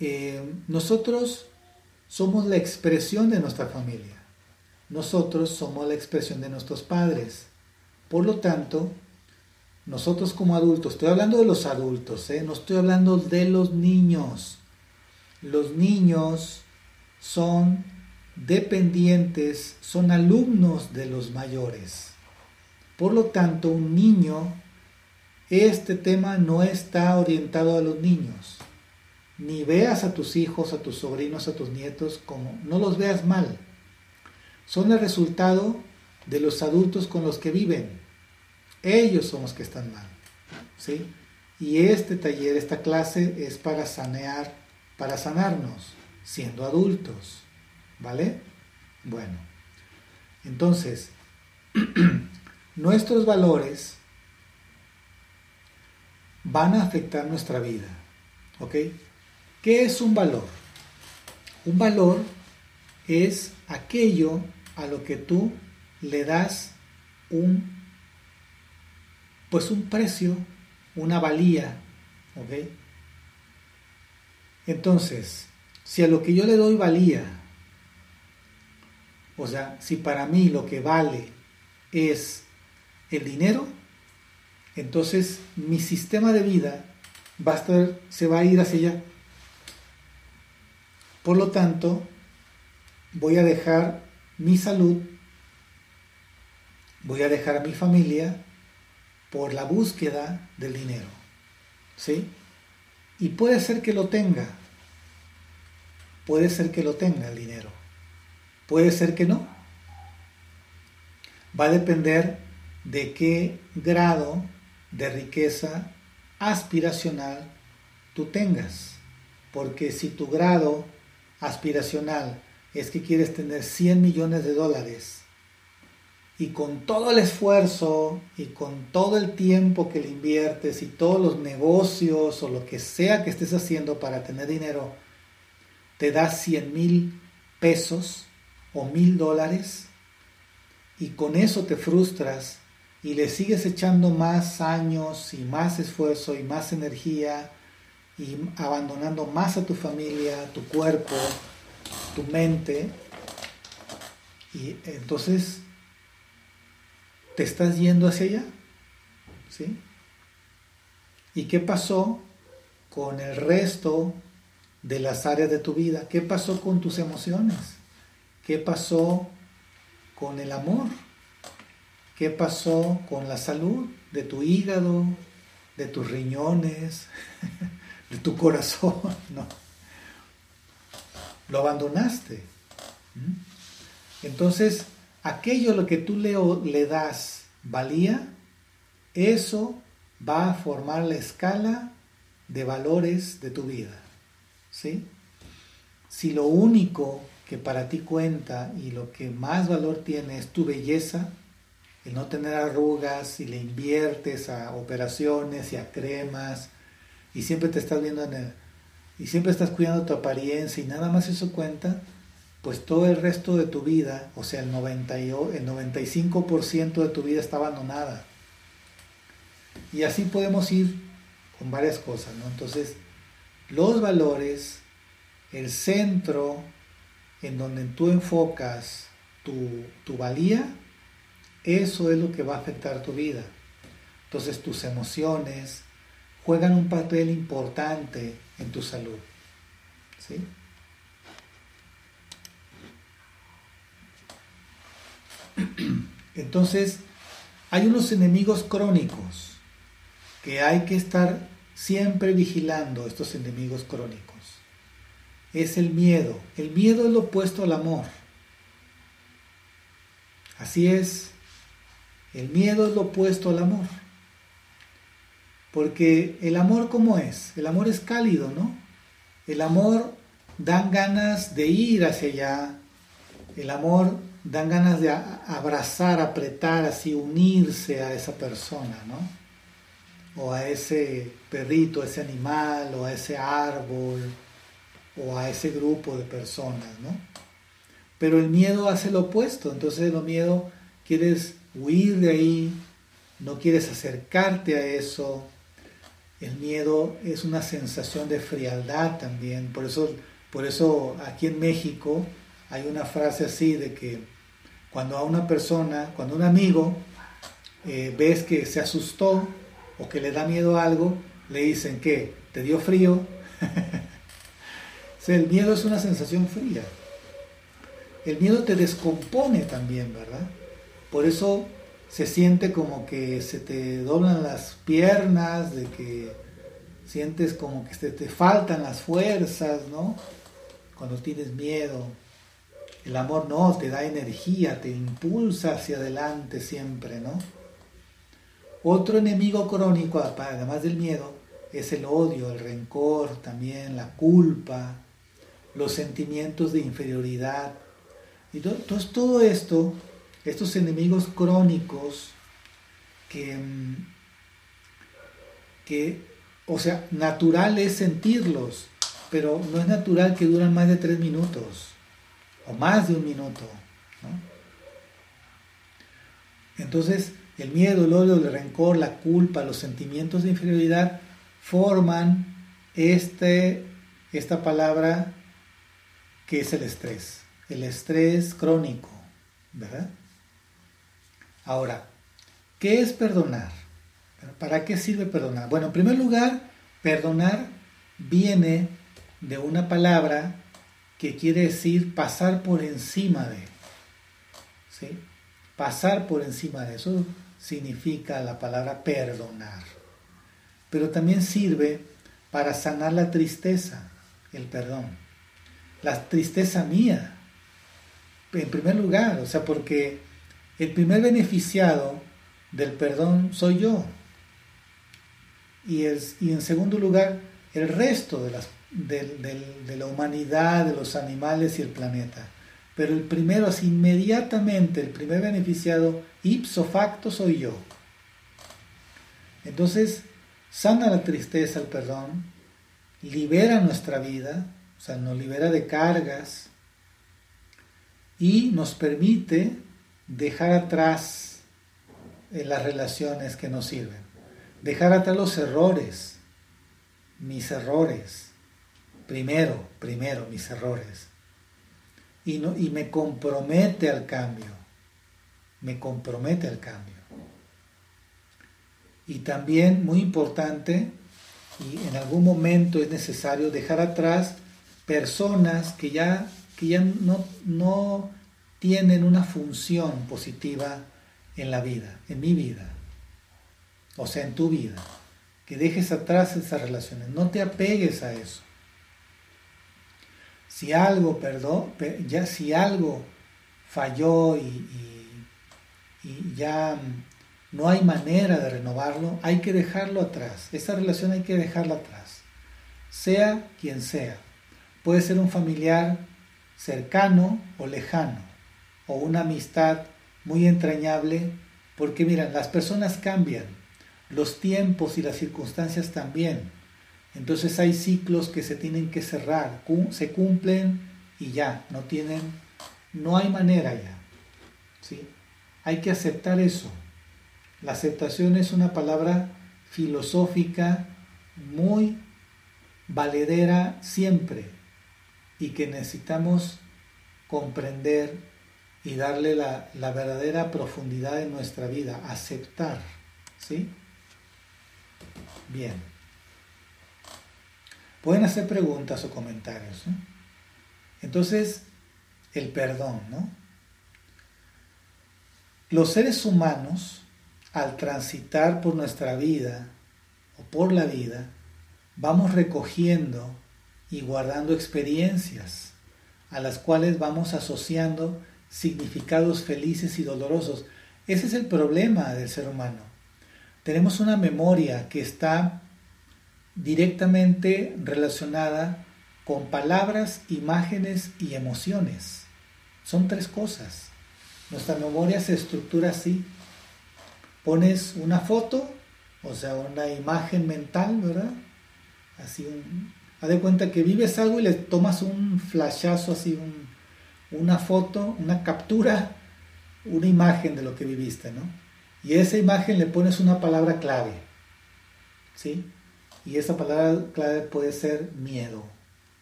eh, nosotros somos la expresión de nuestra familia. Nosotros somos la expresión de nuestros padres. Por lo tanto, nosotros como adultos, estoy hablando de los adultos, ¿eh? no estoy hablando de los niños. Los niños son dependientes, son alumnos de los mayores. Por lo tanto, un niño, este tema no está orientado a los niños. Ni veas a tus hijos, a tus sobrinos, a tus nietos como, no los veas mal. Son el resultado de los adultos con los que viven. Ellos son los que están mal. ¿sí? Y este taller, esta clase es para sanear, para sanarnos, siendo adultos. ¿Vale? Bueno, entonces, [CLEARS THROAT] nuestros valores van a afectar nuestra vida. ¿Ok? ¿Qué es un valor? Un valor es aquello a lo que tú le das un pues un precio, una valía, ¿ok? Entonces, si a lo que yo le doy valía, o sea, si para mí lo que vale es el dinero, entonces mi sistema de vida va a se va a ir hacia allá. Por lo tanto, voy a dejar mi salud, voy a dejar a mi familia por la búsqueda del dinero. ¿Sí? Y puede ser que lo tenga. Puede ser que lo tenga el dinero. Puede ser que no. Va a depender de qué grado de riqueza aspiracional tú tengas. Porque si tu grado aspiracional es que quieres tener 100 millones de dólares y con todo el esfuerzo y con todo el tiempo que le inviertes y todos los negocios o lo que sea que estés haciendo para tener dinero, te das 100 mil pesos o mil dólares y con eso te frustras y le sigues echando más años y más esfuerzo y más energía y abandonando más a tu familia, tu cuerpo, tu mente, y entonces te estás yendo hacia allá. ¿Sí? ¿Y qué pasó con el resto de las áreas de tu vida? ¿Qué pasó con tus emociones? ¿Qué pasó con el amor? ¿Qué pasó con la salud de tu hígado, de tus riñones, [LAUGHS] de tu corazón? [LAUGHS] No. Lo abandonaste. ¿Mm? Entonces, aquello lo que tú le, le das valía, eso va a formar la escala de valores de tu vida. ¿Sí? Si lo único que para ti cuenta y lo que más valor tiene es tu belleza, el no tener arrugas y le inviertes a operaciones y a cremas y siempre te estás viendo en el, y siempre estás cuidando tu apariencia y nada más eso cuenta, pues todo el resto de tu vida, o sea, el, 90 el 95% de tu vida está abandonada. Y así podemos ir con varias cosas, ¿no? Entonces, los valores, el centro en donde tú enfocas tu, tu valía, eso es lo que va a afectar tu vida. Entonces tus emociones juegan un papel importante en tu salud. ¿Sí? [CLEARS THROAT] Entonces, hay unos enemigos crónicos que hay que estar siempre vigilando, estos enemigos crónicos. Es el miedo. El miedo es lo opuesto al amor. Así es. El miedo es lo opuesto al amor. Porque el amor cómo es? El amor es cálido, ¿no? El amor dan ganas de ir hacia allá. El amor dan ganas de abrazar, apretar, así unirse a esa persona, ¿no? O a ese perrito, ese animal, o a ese árbol, o a ese grupo de personas, ¿no? Pero el miedo hace lo opuesto, entonces el miedo quieres huir de ahí, no quieres acercarte a eso. El miedo es una sensación de frialdad también, por eso, por eso aquí en México hay una frase así de que cuando a una persona, cuando un amigo eh, ves que se asustó o que le da miedo a algo, le dicen que te dio frío. [LAUGHS] el miedo es una sensación fría. El miedo te descompone también, ¿verdad? Por eso se siente como que se te doblan las piernas, de que sientes como que te, te faltan las fuerzas, ¿no? Cuando tienes miedo. El amor no, te da energía, te impulsa hacia adelante siempre, ¿no? Otro enemigo crónico, además del miedo, es el odio, el rencor, también la culpa, los sentimientos de inferioridad. Y todo esto, estos enemigos crónicos que, mm, que, o sea, natural es sentirlos, pero no es natural que duran más de tres minutos o más de un minuto. Entonces, el miedo, el odio, el rencor, la culpa, los sentimientos de inferioridad forman este, esta palabra que es el estrés, el estrés crónico, ¿verdad? Ahora, ¿qué es perdonar? ¿Para qué sirve perdonar? Bueno, en primer lugar, perdonar viene de una palabra que quiere decir pasar por encima de. ¿sí? Pasar por encima de eso significa la palabra perdonar. Pero también sirve para sanar la tristeza, el perdón. La tristeza mía, en primer lugar, o sea, porque el primer beneficiado del perdón soy yo. Y, y en segundo lugar, el resto de, las, de la humanidad, de los animales y el planeta. Pero el primero, así inmediatamente, el primer beneficiado, ipso facto, soy yo. Entonces, sana la tristeza, el perdón, libera nuestra vida, o sea, nos libera de cargas y nos permite dejar atrás eh, las relaciones que nos sirven, dejar atrás los errores, mis errores, primero, primero mis errores, y, no, y me compromete al cambio, me compromete al cambio. Y también, muy importante, y en algún momento es necesario dejar atrás personas que ya, que ya no, no tienen una función positiva en la vida, en mi vida, o sea, en tu vida. Que dejes atrás esas relaciones, no te apegues a eso. Si algo, perdón, ya si algo falló y, y ya no hay manera de renovarlo, hay que dejarlo atrás. Esa relación hay que dejarla atrás, sea quien sea. Puede ser un familiar cercano o lejano o una amistad muy entrañable, porque miran, las personas cambian, los tiempos y las circunstancias también. Entonces hay ciclos que se tienen que cerrar, se cumplen y ya, no tienen, no hay manera ya. ¿sí? Hay que aceptar eso. La aceptación es una palabra filosófica muy valedera siempre y que necesitamos comprender y darle la, verdadera profundidad en nuestra vida, aceptar. ¿Sí? Bien. Pueden hacer preguntas o comentarios. Entonces, el perdón, ¿no? Los seres humanos, al transitar por nuestra vida o por la vida, vamos recogiendo y guardando experiencias a las cuales vamos asociando significados felices y dolorosos. Ese es el problema del ser humano. Tenemos una memoria que está directamente relacionada con palabras, imágenes y emociones. Son tres cosas. Nuestra memoria se estructura así. Pones una foto, o sea, una imagen mental, ¿verdad? Así un... Haz de cuenta que vives algo y le tomas un flashazo así, un, una foto, una captura, una imagen de lo que viviste, ¿no? Y a esa imagen le pones una palabra clave, ¿sí? Y esa palabra clave puede ser miedo,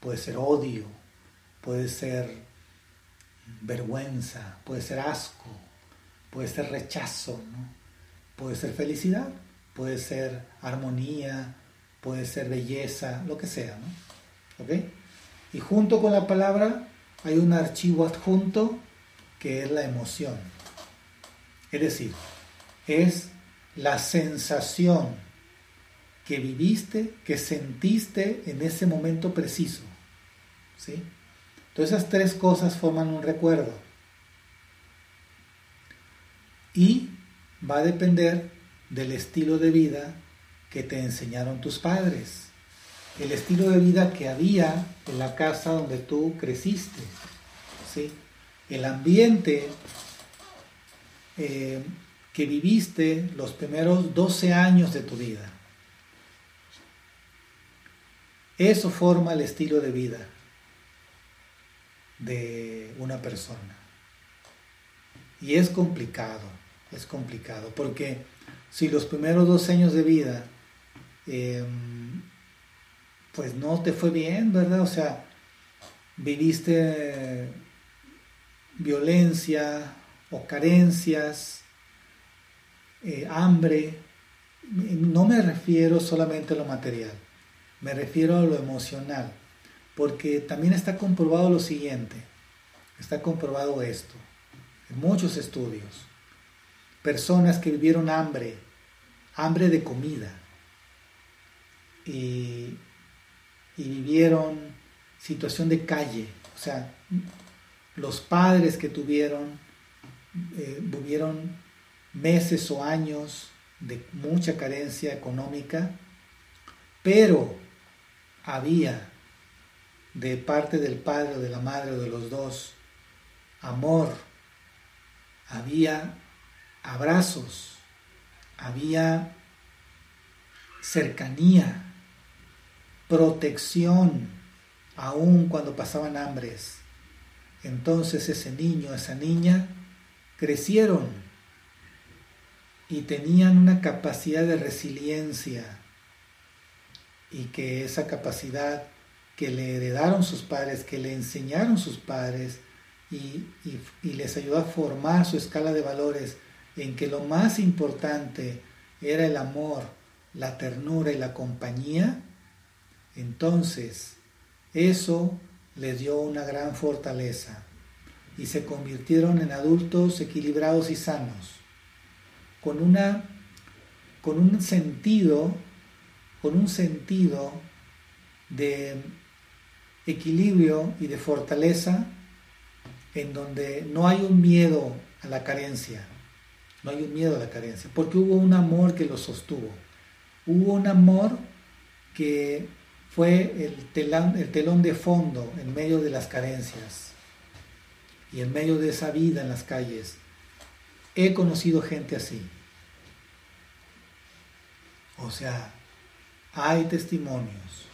puede ser odio, puede ser vergüenza, puede ser asco, puede ser rechazo, ¿no? Puede ser felicidad, puede ser armonía, puede ser belleza, lo que sea, ¿no? ¿Ok? Y junto con la palabra hay un archivo adjunto que es la emoción. Es decir, es la sensación que viviste, que sentiste en ese momento preciso. ¿sí? Entonces esas tres cosas forman un recuerdo. Y va a depender del estilo de vida que te enseñaron tus padres el estilo de vida que había en la casa donde tú creciste, ¿sí? el ambiente eh, que viviste los primeros 12 años de tu vida. Eso forma el estilo de vida de una persona. Y es complicado, es complicado, porque si los primeros dos años de vida em, pues no te fue bien, ¿verdad? O sea, viviste violencia o carencias, eh, hambre. No me refiero solamente a lo material, me refiero a lo emocional. porque también está comprobado lo siguiente, está comprobado esto, en muchos estudios, personas que vivieron hambre, hambre de comida, y, vivieron situación de calle, o sea, los padres que tuvieron, eh, vivieron meses o años de mucha carencia económica, pero había de parte del padre o de la madre o de los dos amor, había abrazos, había cercanía, protección, aun cuando pasaban hambres. Entonces ese niño, esa niña, crecieron y tenían una capacidad de resiliencia y que esa capacidad que le heredaron sus padres, que le enseñaron sus padres y, les ayudó a formar su escala de valores en que lo más importante era el amor, la ternura y la compañía, entonces eso les dio una gran fortaleza y se convirtieron en adultos equilibrados y sanos, con, una, con un sentido con un sentido de equilibrio y de fortaleza en donde no hay un miedo a la carencia, no hay un miedo a la carencia, porque hubo un amor que los sostuvo, hubo un amor que fue el telón, el telón de fondo en medio de las carencias y en medio de esa vida en las calles. He conocido gente así. O sea, hay testimonios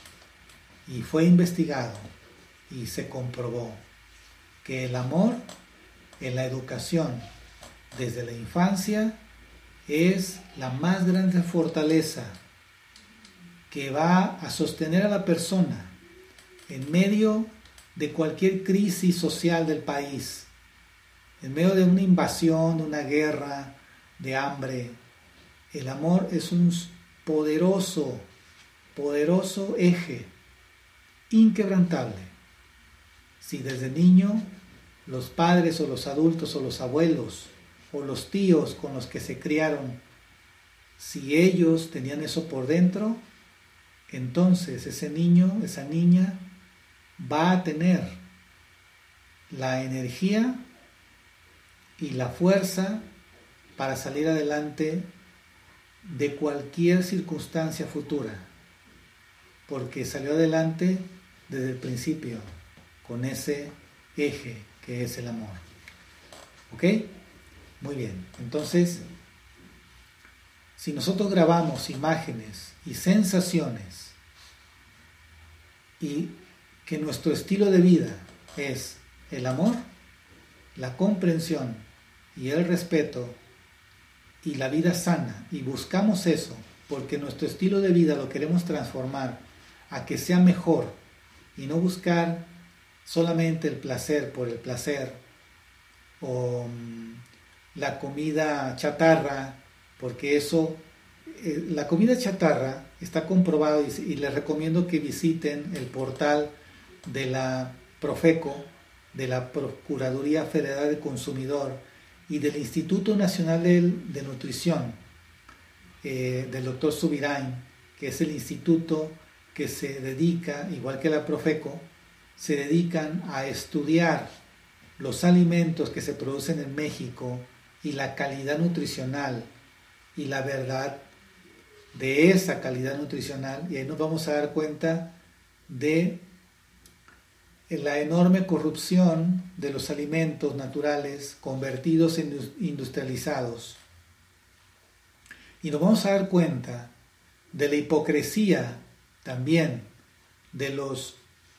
y fue investigado y se comprobó que el amor en la educación desde la infancia es la más grande fortaleza que va a sostener a la persona en medio de cualquier crisis social del país, en medio de una invasión, de una guerra, de hambre. El amor es un poderoso poderoso eje, inquebrantable. Si desde niño los padres o los adultos o los abuelos o los tíos con los que se criaron, si ellos tenían eso por dentro, entonces ese niño, esa niña, va a tener la energía y la fuerza para salir adelante de cualquier circunstancia futura porque salió adelante desde el principio con ese eje que es el amor. ¿Ok? Muy bien. Entonces, si nosotros grabamos imágenes y sensaciones y que nuestro estilo de vida es el amor, la comprensión y el respeto y la vida sana y buscamos eso porque nuestro estilo de vida lo queremos transformar a que sea mejor y no buscar solamente el placer por el placer o mm, la comida chatarra, porque eso, eh, la comida chatarra está comprobado y, les recomiendo que visiten el portal de la Profeco, de la Procuraduría Federal del Consumidor y del Instituto Nacional de, Nutrición eh, del doctor Subirain, que es el instituto que se dedica, igual que la Profeco, se dedican a estudiar los alimentos que se producen en México y la calidad nutricional y la verdad de esa calidad nutricional y ahí nos vamos a dar cuenta de la enorme corrupción de los alimentos naturales convertidos en industrializados. Y nos vamos a dar cuenta de la hipocresía también de los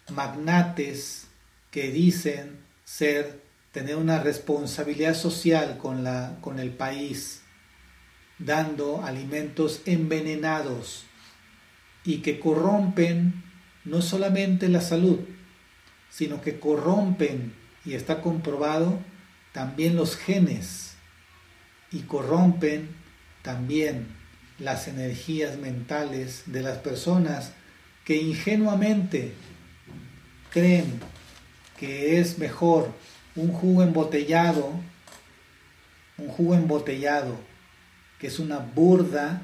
magnates que dicen ser tener una responsabilidad social con, la, con el país, dando alimentos envenenados y que corrompen no solamente la salud, sino que corrompen, y está comprobado, también los genes y corrompen también las energías mentales de las personas que ingenuamente creen que es mejor un jugo embotellado, un jugo embotellado, que es una burda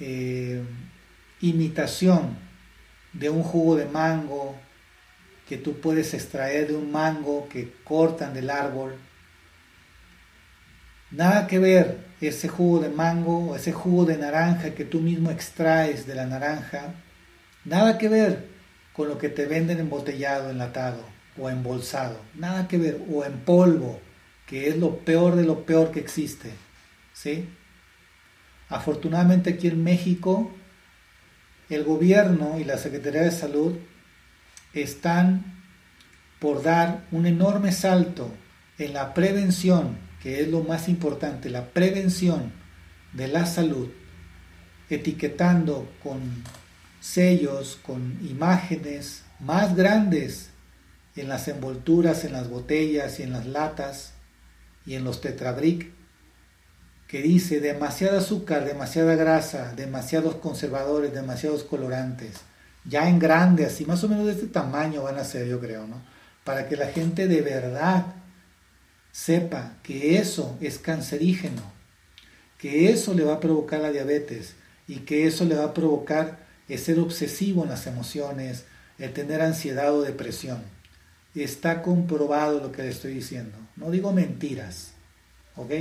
eh, imitación de un jugo de mango que tú puedes extraer de un mango que cortan del árbol. Nada que ver ese jugo de mango o ese jugo de naranja que tú mismo extraes de la naranja. Nada que ver con lo que te venden embotellado, enlatado o embolsado. Nada que ver. O en polvo, que es lo peor de lo peor que existe. Afortunadamente aquí en México, el gobierno y la Secretaría de Salud están por dar un enorme salto en la prevención, que es lo más importante, la prevención de la salud, etiquetando con sellos, con imágenes más grandes en las envolturas, en las botellas y en las latas y en los tetrabric que dice demasiado azúcar, demasiada grasa, demasiados conservadores, demasiados colorantes, ya en grande, así más o menos de este tamaño van a ser, yo creo, ¿no? Para que la gente de verdad sepa que eso es cancerígeno, que eso le va a provocar la diabetes y que eso le va a provocar el ser obsesivo en las emociones, el tener ansiedad o depresión. Está comprobado lo que le estoy diciendo. No digo mentiras, ¿ok?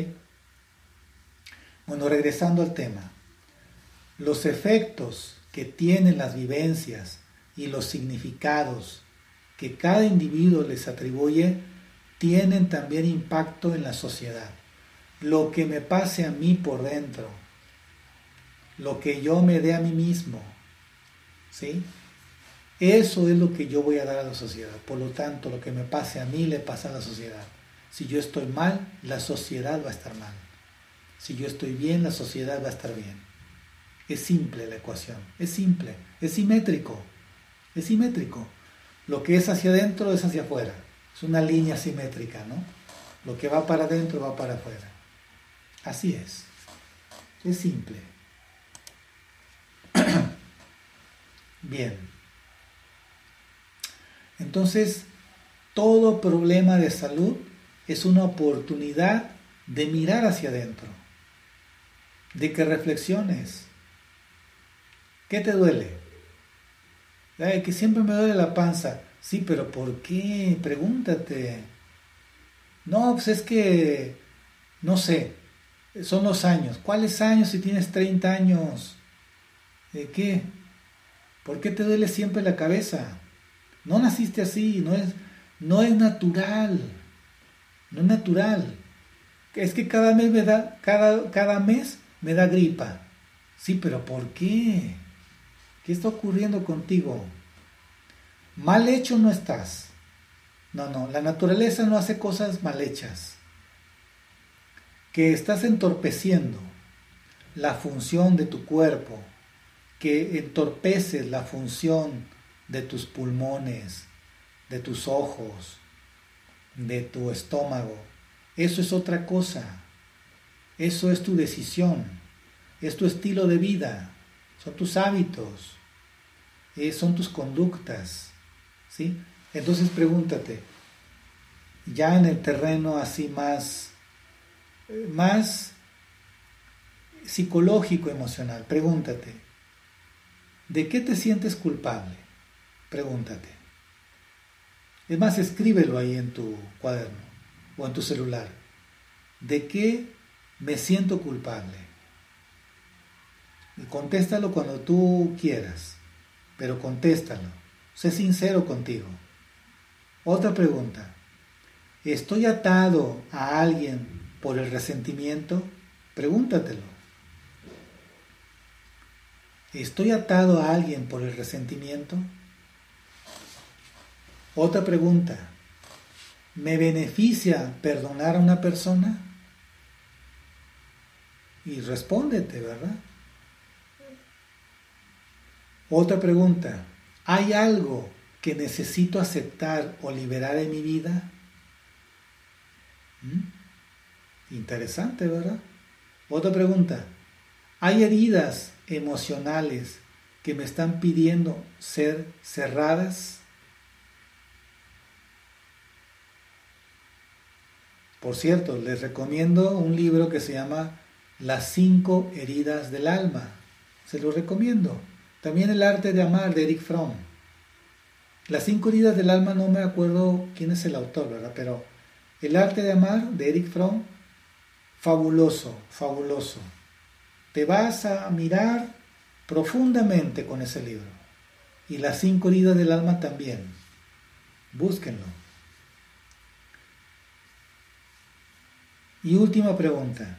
Bueno, regresando al tema, los efectos que tienen las vivencias y los significados que cada individuo les atribuye tienen también impacto en la sociedad. Lo que me pase a mí por dentro, lo que yo me dé a mí mismo, ¿sí? Eso es lo que yo voy a dar a la sociedad. Por lo tanto, lo que me pase a mí le pasa a la sociedad. Si yo estoy mal, la sociedad va a estar mal. Si yo estoy bien, la sociedad va a estar bien. Es simple la ecuación, es simple, es simétrico, es simétrico. Lo que es hacia adentro es hacia afuera. Es una línea simétrica, ¿no? Lo que va para adentro va para afuera. Así es. Es simple. [CLEARS THROAT] Bien. Entonces, todo problema de salud es una oportunidad de mirar hacia adentro de que reflexiones. ¿Qué te duele? que siempre me duele la panza. Sí, pero ¿por qué? Pregúntate. No, pues es que, no sé, son los años. ¿Cuáles años si tienes 30 años? ¿De qué? ¿Por qué te duele siempre la cabeza? No naciste así, no es, no es natural. No es natural. Es que cada mes me da, cada, cada mes me da gripa. Sí, pero ¿por qué? ¿Qué está ocurriendo contigo? Mal hecho no estás. No, no, la naturaleza no hace cosas mal hechas. Que estás entorpeciendo la función de tu cuerpo, que entorpeces la función de tus pulmones, de tus ojos, de tu estómago. Eso es otra cosa. Eso es tu decisión, es tu estilo de vida, son tus hábitos, eh, son tus conductas. ¿sí? Entonces pregúntate, ya en el terreno así más, eh, más psicológico, emocional, pregúntate, ¿de qué te sientes culpable? Pregúntate. Es más, escríbelo ahí en tu cuaderno o en tu celular. ¿De qué me siento culpable. Y contéstalo cuando tú quieras, pero contéstalo. Sé sincero contigo. Otra pregunta. ¿Estoy atado a alguien por el resentimiento? Pregúntatelo. ¿Estoy atado a alguien por el resentimiento? Otra pregunta. ¿Me beneficia perdonar a una persona? y respóndete, ¿verdad? Otra pregunta, ¿hay algo que necesito aceptar o liberar en mi vida? ¿Mm? Interesante, ¿verdad? Otra pregunta, ¿hay heridas emocionales que me están pidiendo ser cerradas? Por cierto, les recomiendo un libro que se llama las cinco heridas del alma. Se lo recomiendo. También El arte de amar de Eric Fromm. Las cinco heridas del alma no me acuerdo quién es el autor, ¿verdad? Pero El arte de amar de Eric Fromm, fabuloso, fabuloso. Te vas a mirar profundamente con ese libro. Y las cinco heridas del alma también. Búsquenlo. Y última pregunta.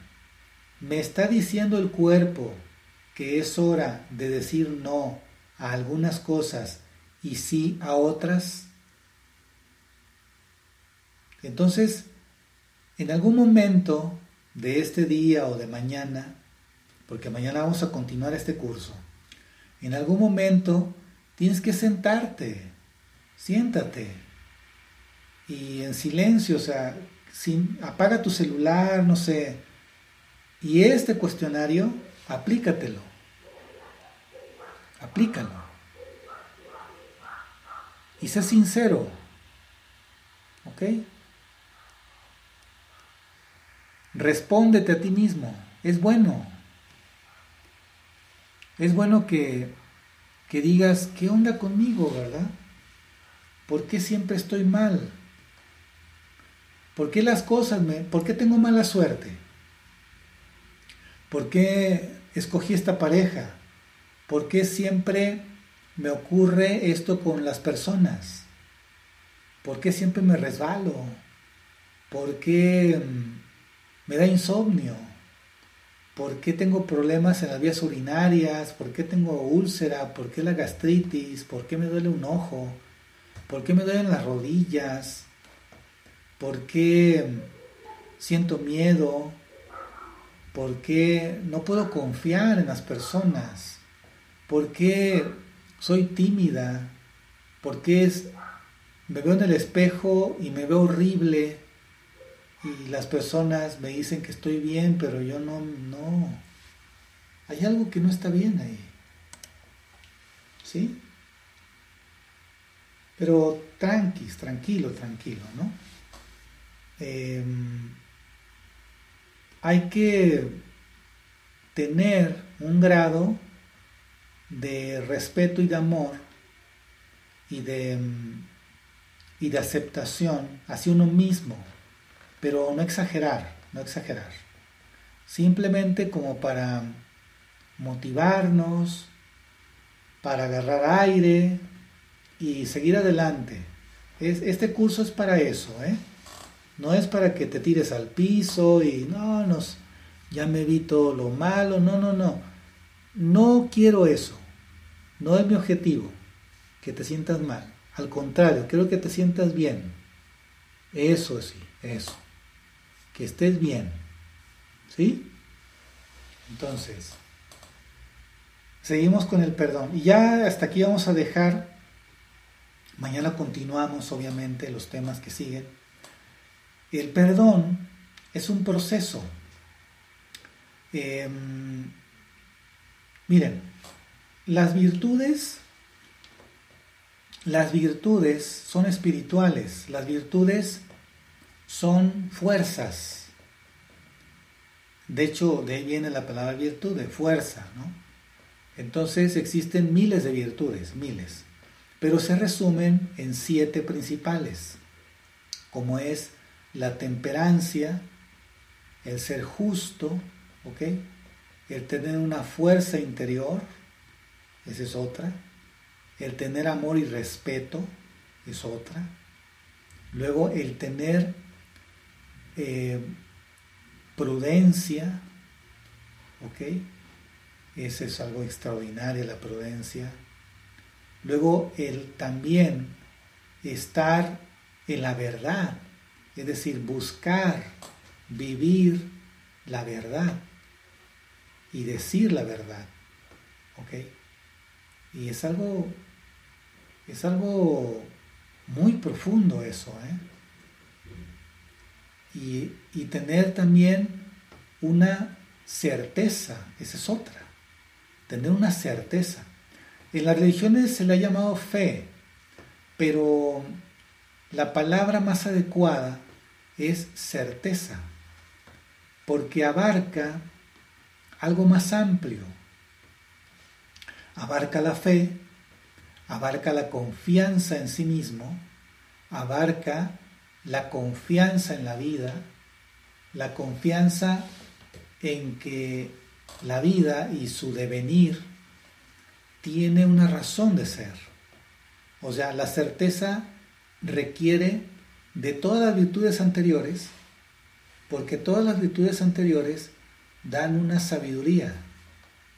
¿Me está diciendo el cuerpo que es hora de decir no a algunas cosas y sí a otras? Entonces, en algún momento de este día o de mañana, porque mañana vamos a continuar este curso, en algún momento tienes que sentarte, siéntate y en silencio, o sea, sin, apaga tu celular, no sé, y este cuestionario, aplícatelo, aplícalo. Y sé sincero, ¿ok? Respóndete a ti mismo, es bueno. Es bueno que, que digas, ¿qué onda conmigo, verdad? ¿Por qué siempre estoy mal? ¿Por qué las cosas me... ¿Por qué tengo mala suerte? ¿Por qué escogí esta pareja? ¿Por qué siempre me ocurre esto con las personas? ¿Por qué siempre me resbalo? ¿Por qué mm, me da insomnio? ¿Por qué tengo problemas en las vías urinarias? ¿Por qué tengo úlcera? ¿Por qué la gastritis? ¿Por qué me duele un ojo? ¿Por qué me duelen las rodillas? ¿Por qué siento miedo? ¿Por qué no puedo confiar en las personas? ¿Por qué soy tímida? ¿Por qué me veo en el espejo y me veo horrible? Y las personas me dicen que estoy bien, pero yo no, no. Hay algo que no está bien ahí. ¿Sí? Pero tranquis, tranquilo, tranquilo, ¿no? Em, hay que tener un grado de respeto y de amor y de, y de aceptación hacia uno mismo pero no exagerar, no exagerar. Simplemente como para motivarnos, para agarrar aire y seguir adelante. Es, este curso es para eso, ¿eh? No es para que te tires al piso y no, nos, ya me vi todo lo malo, no, no, no. No quiero eso. No es mi objetivo, que te sientas mal. Al contrario, quiero que te sientas bien. Eso sí, eso que estés bien. ¿Sí? Entonces, seguimos con el perdón. Y ya hasta aquí vamos a dejar. Mañana continuamos, obviamente, los temas que siguen. El perdón es un proceso. Em, miren, las virtudes, las virtudes son espirituales. Las virtudes son fuerzas. De hecho, de ahí viene la palabra virtud, de fuerza, ¿no? Entonces existen miles de virtudes, miles, pero se resumen en siete principales, como es la temperancia, el ser justo, ¿ok? El tener una fuerza interior, esa es otra. El tener amor y respeto, es otra. Luego el tener eh, prudencia, ¿ok? Ese es algo extraordinario, la prudencia. Luego, el también estar en la verdad, es decir, buscar, vivir la verdad y decir la verdad, ¿ok? Y es algo, es algo muy profundo eso, ¿eh? y, tener también una certeza, esa es otra, tener una certeza. En las religiones se le ha llamado fe, pero la palabra más adecuada es certeza, porque abarca algo más amplio. Abarca la fe, abarca la confianza en sí mismo, abarca la confianza en la vida, la confianza en que la vida y su devenir tiene una razón de ser. O sea, la certeza requiere de todas las virtudes anteriores, porque todas las virtudes anteriores dan una sabiduría.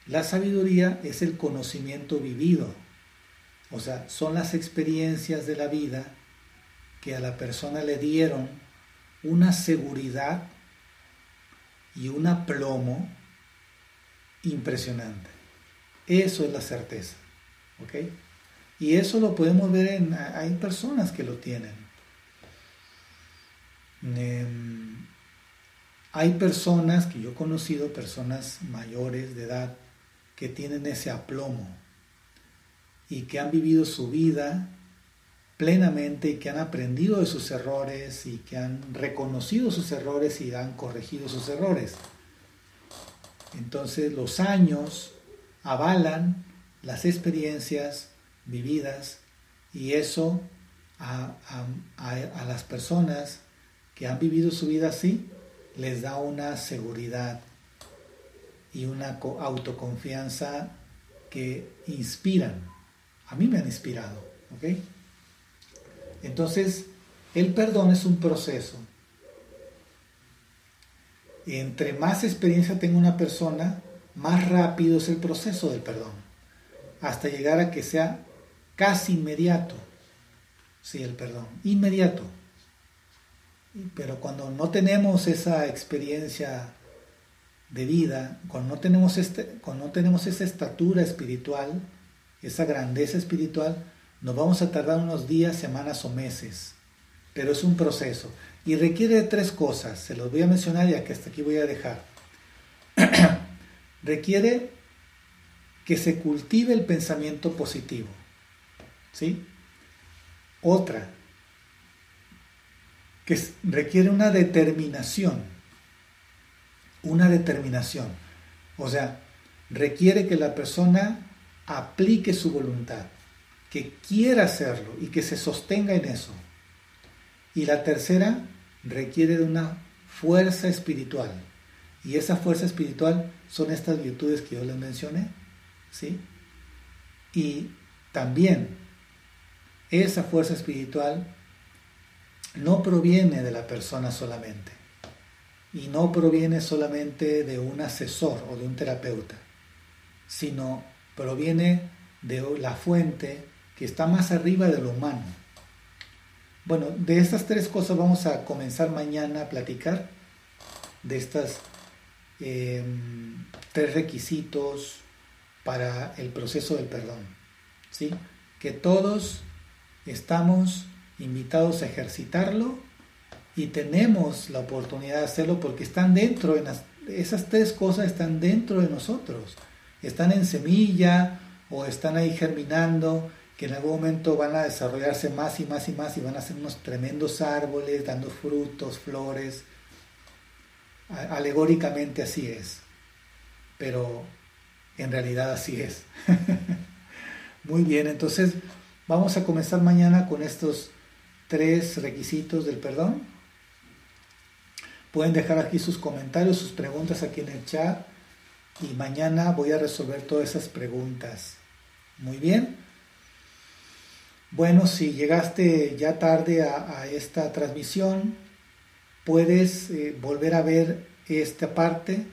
La sabiduría es el conocimiento vivido, o sea, son las experiencias de la vida que a la persona le dieron una seguridad y un aplomo impresionante. Eso es la certeza. ¿Ok? Y eso lo podemos ver en... Hay personas que lo tienen. Em, hay personas que yo he conocido, personas mayores de edad, que tienen ese aplomo y que han vivido su vida plenamente y que han aprendido de sus errores y que han reconocido sus errores y han corregido sus errores. Entonces los años avalan las experiencias vividas y eso a, las personas que han vivido su vida así les da una seguridad y una autoconfianza que inspiran. A mí me han inspirado. ¿ok? Entonces, el perdón es un proceso. Entre más experiencia tenga una persona, más rápido es el proceso del perdón, hasta llegar a que sea casi inmediato. Sí, el perdón, inmediato. Pero cuando no tenemos esa experiencia de vida, cuando no tenemos, este, cuando no tenemos esa estatura espiritual, esa grandeza espiritual, nos vamos a tardar unos días, semanas o meses. Pero es un proceso. Y requiere de tres cosas. Se los voy a mencionar ya que hasta aquí voy a dejar. [CLEARS THROAT] requiere que se cultive el pensamiento positivo. ¿Sí? Otra, que requiere una determinación. Una determinación. O sea, requiere que la persona aplique su voluntad, que quiera hacerlo y que se sostenga en eso. Y la tercera requiere de una fuerza espiritual. Y esa fuerza espiritual son estas virtudes que yo les mencioné. ¿sí? Y también esa fuerza espiritual no proviene de la persona solamente. Y no proviene solamente de un asesor o de un terapeuta, sino proviene de la fuente que está más arriba de lo humano. Bueno, de estas tres cosas vamos a comenzar mañana a platicar, de estas em, tres requisitos para el proceso del perdón. ¿sí? Que todos estamos invitados a ejercitarlo y tenemos la oportunidad de hacerlo porque están dentro, de esas tres cosas están dentro de nosotros, están en semilla o están ahí germinando, que en algún momento van a desarrollarse más y más y más y van a ser unos tremendos árboles dando frutos, flores. Alegóricamente así es, pero en realidad así es. [LAUGHS] Muy bien, entonces Vamos a comenzar mañana con estos tres requisitos del perdón. Pueden dejar aquí sus comentarios, sus preguntas aquí en el chat y mañana voy a resolver todas esas preguntas. Muy bien. Bueno, si llegaste ya tarde a, esta transmisión, puedes eh, volver a ver esta parte.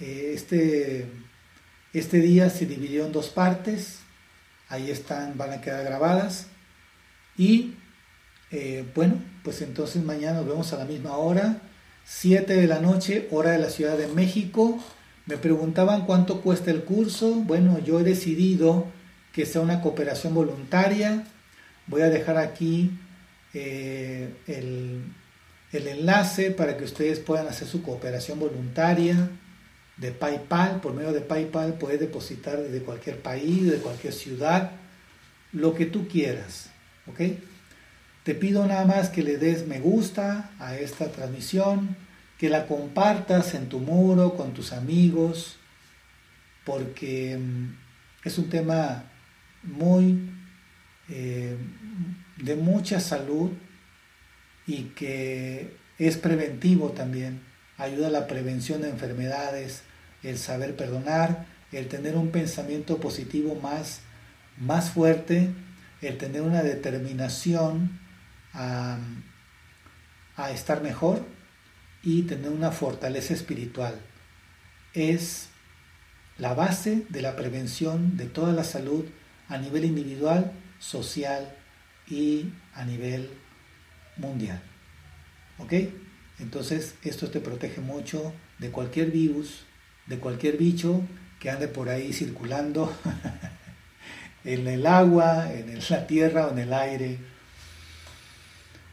Eh, este, este día se dividió en dos partes ahí están, van a quedar grabadas. Y eh, bueno, pues entonces mañana nos vemos a la misma hora, 7 de la noche, hora de la Ciudad de México. Me preguntaban cuánto cuesta el curso. Bueno, yo he decidido que sea una cooperación voluntaria. Voy a dejar aquí eh, el, el enlace para que ustedes puedan hacer su cooperación voluntaria de PayPal, por medio de PayPal puedes depositar desde cualquier país, de cualquier ciudad, lo que tú quieras, ¿ok? Te pido nada más que le des me gusta a esta transmisión, que la compartas en tu muro con tus amigos, porque mm, es un tema muy eh, de mucha salud y que es preventivo también, ayuda a la prevención de enfermedades, el saber perdonar, el tener un pensamiento positivo más, más fuerte, el tener una determinación a, estar mejor y tener una fortaleza espiritual. Es la base de la prevención de toda la salud a nivel individual, social y a nivel mundial. ¿Ok? Entonces esto te protege mucho de cualquier virus, de cualquier bicho que ande por ahí circulando [LAUGHS] en el agua, en la tierra o en el aire.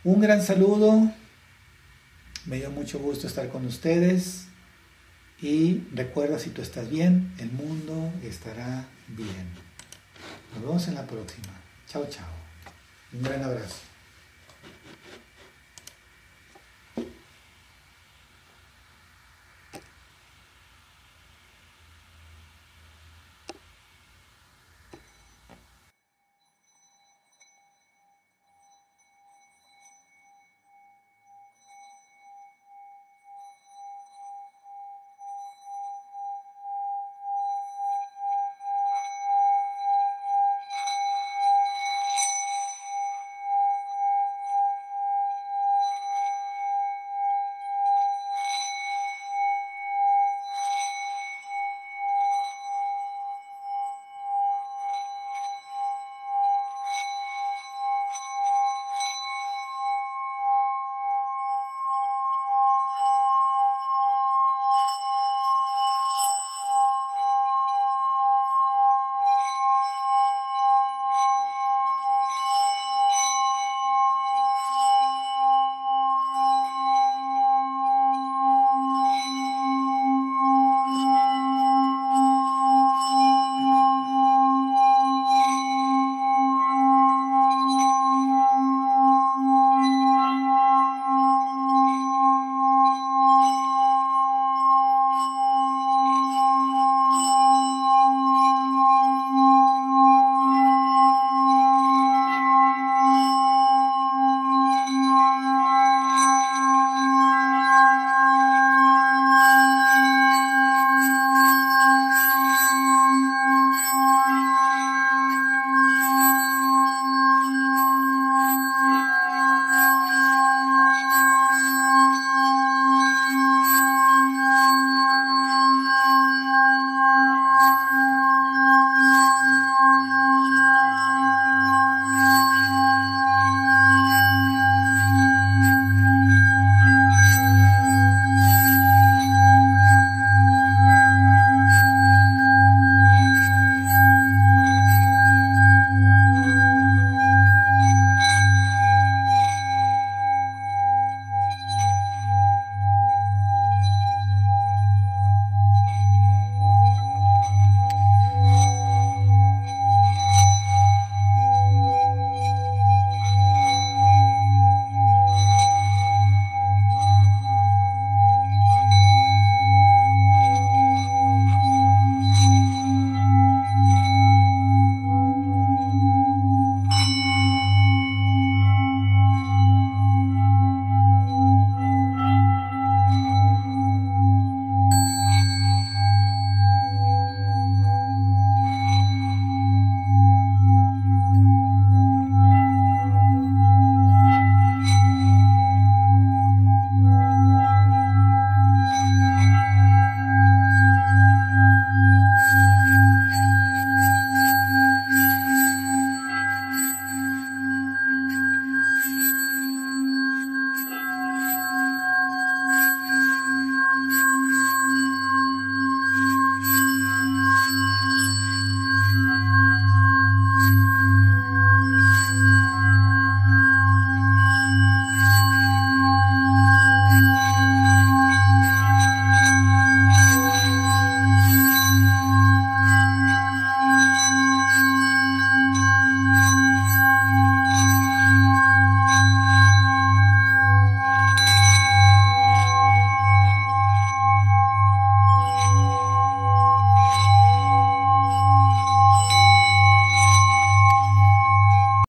Un gran saludo, me dio mucho gusto estar con ustedes y recuerda si tú estás bien, el mundo estará bien. Nos vemos en la próxima. Chao, chao. Un gran abrazo.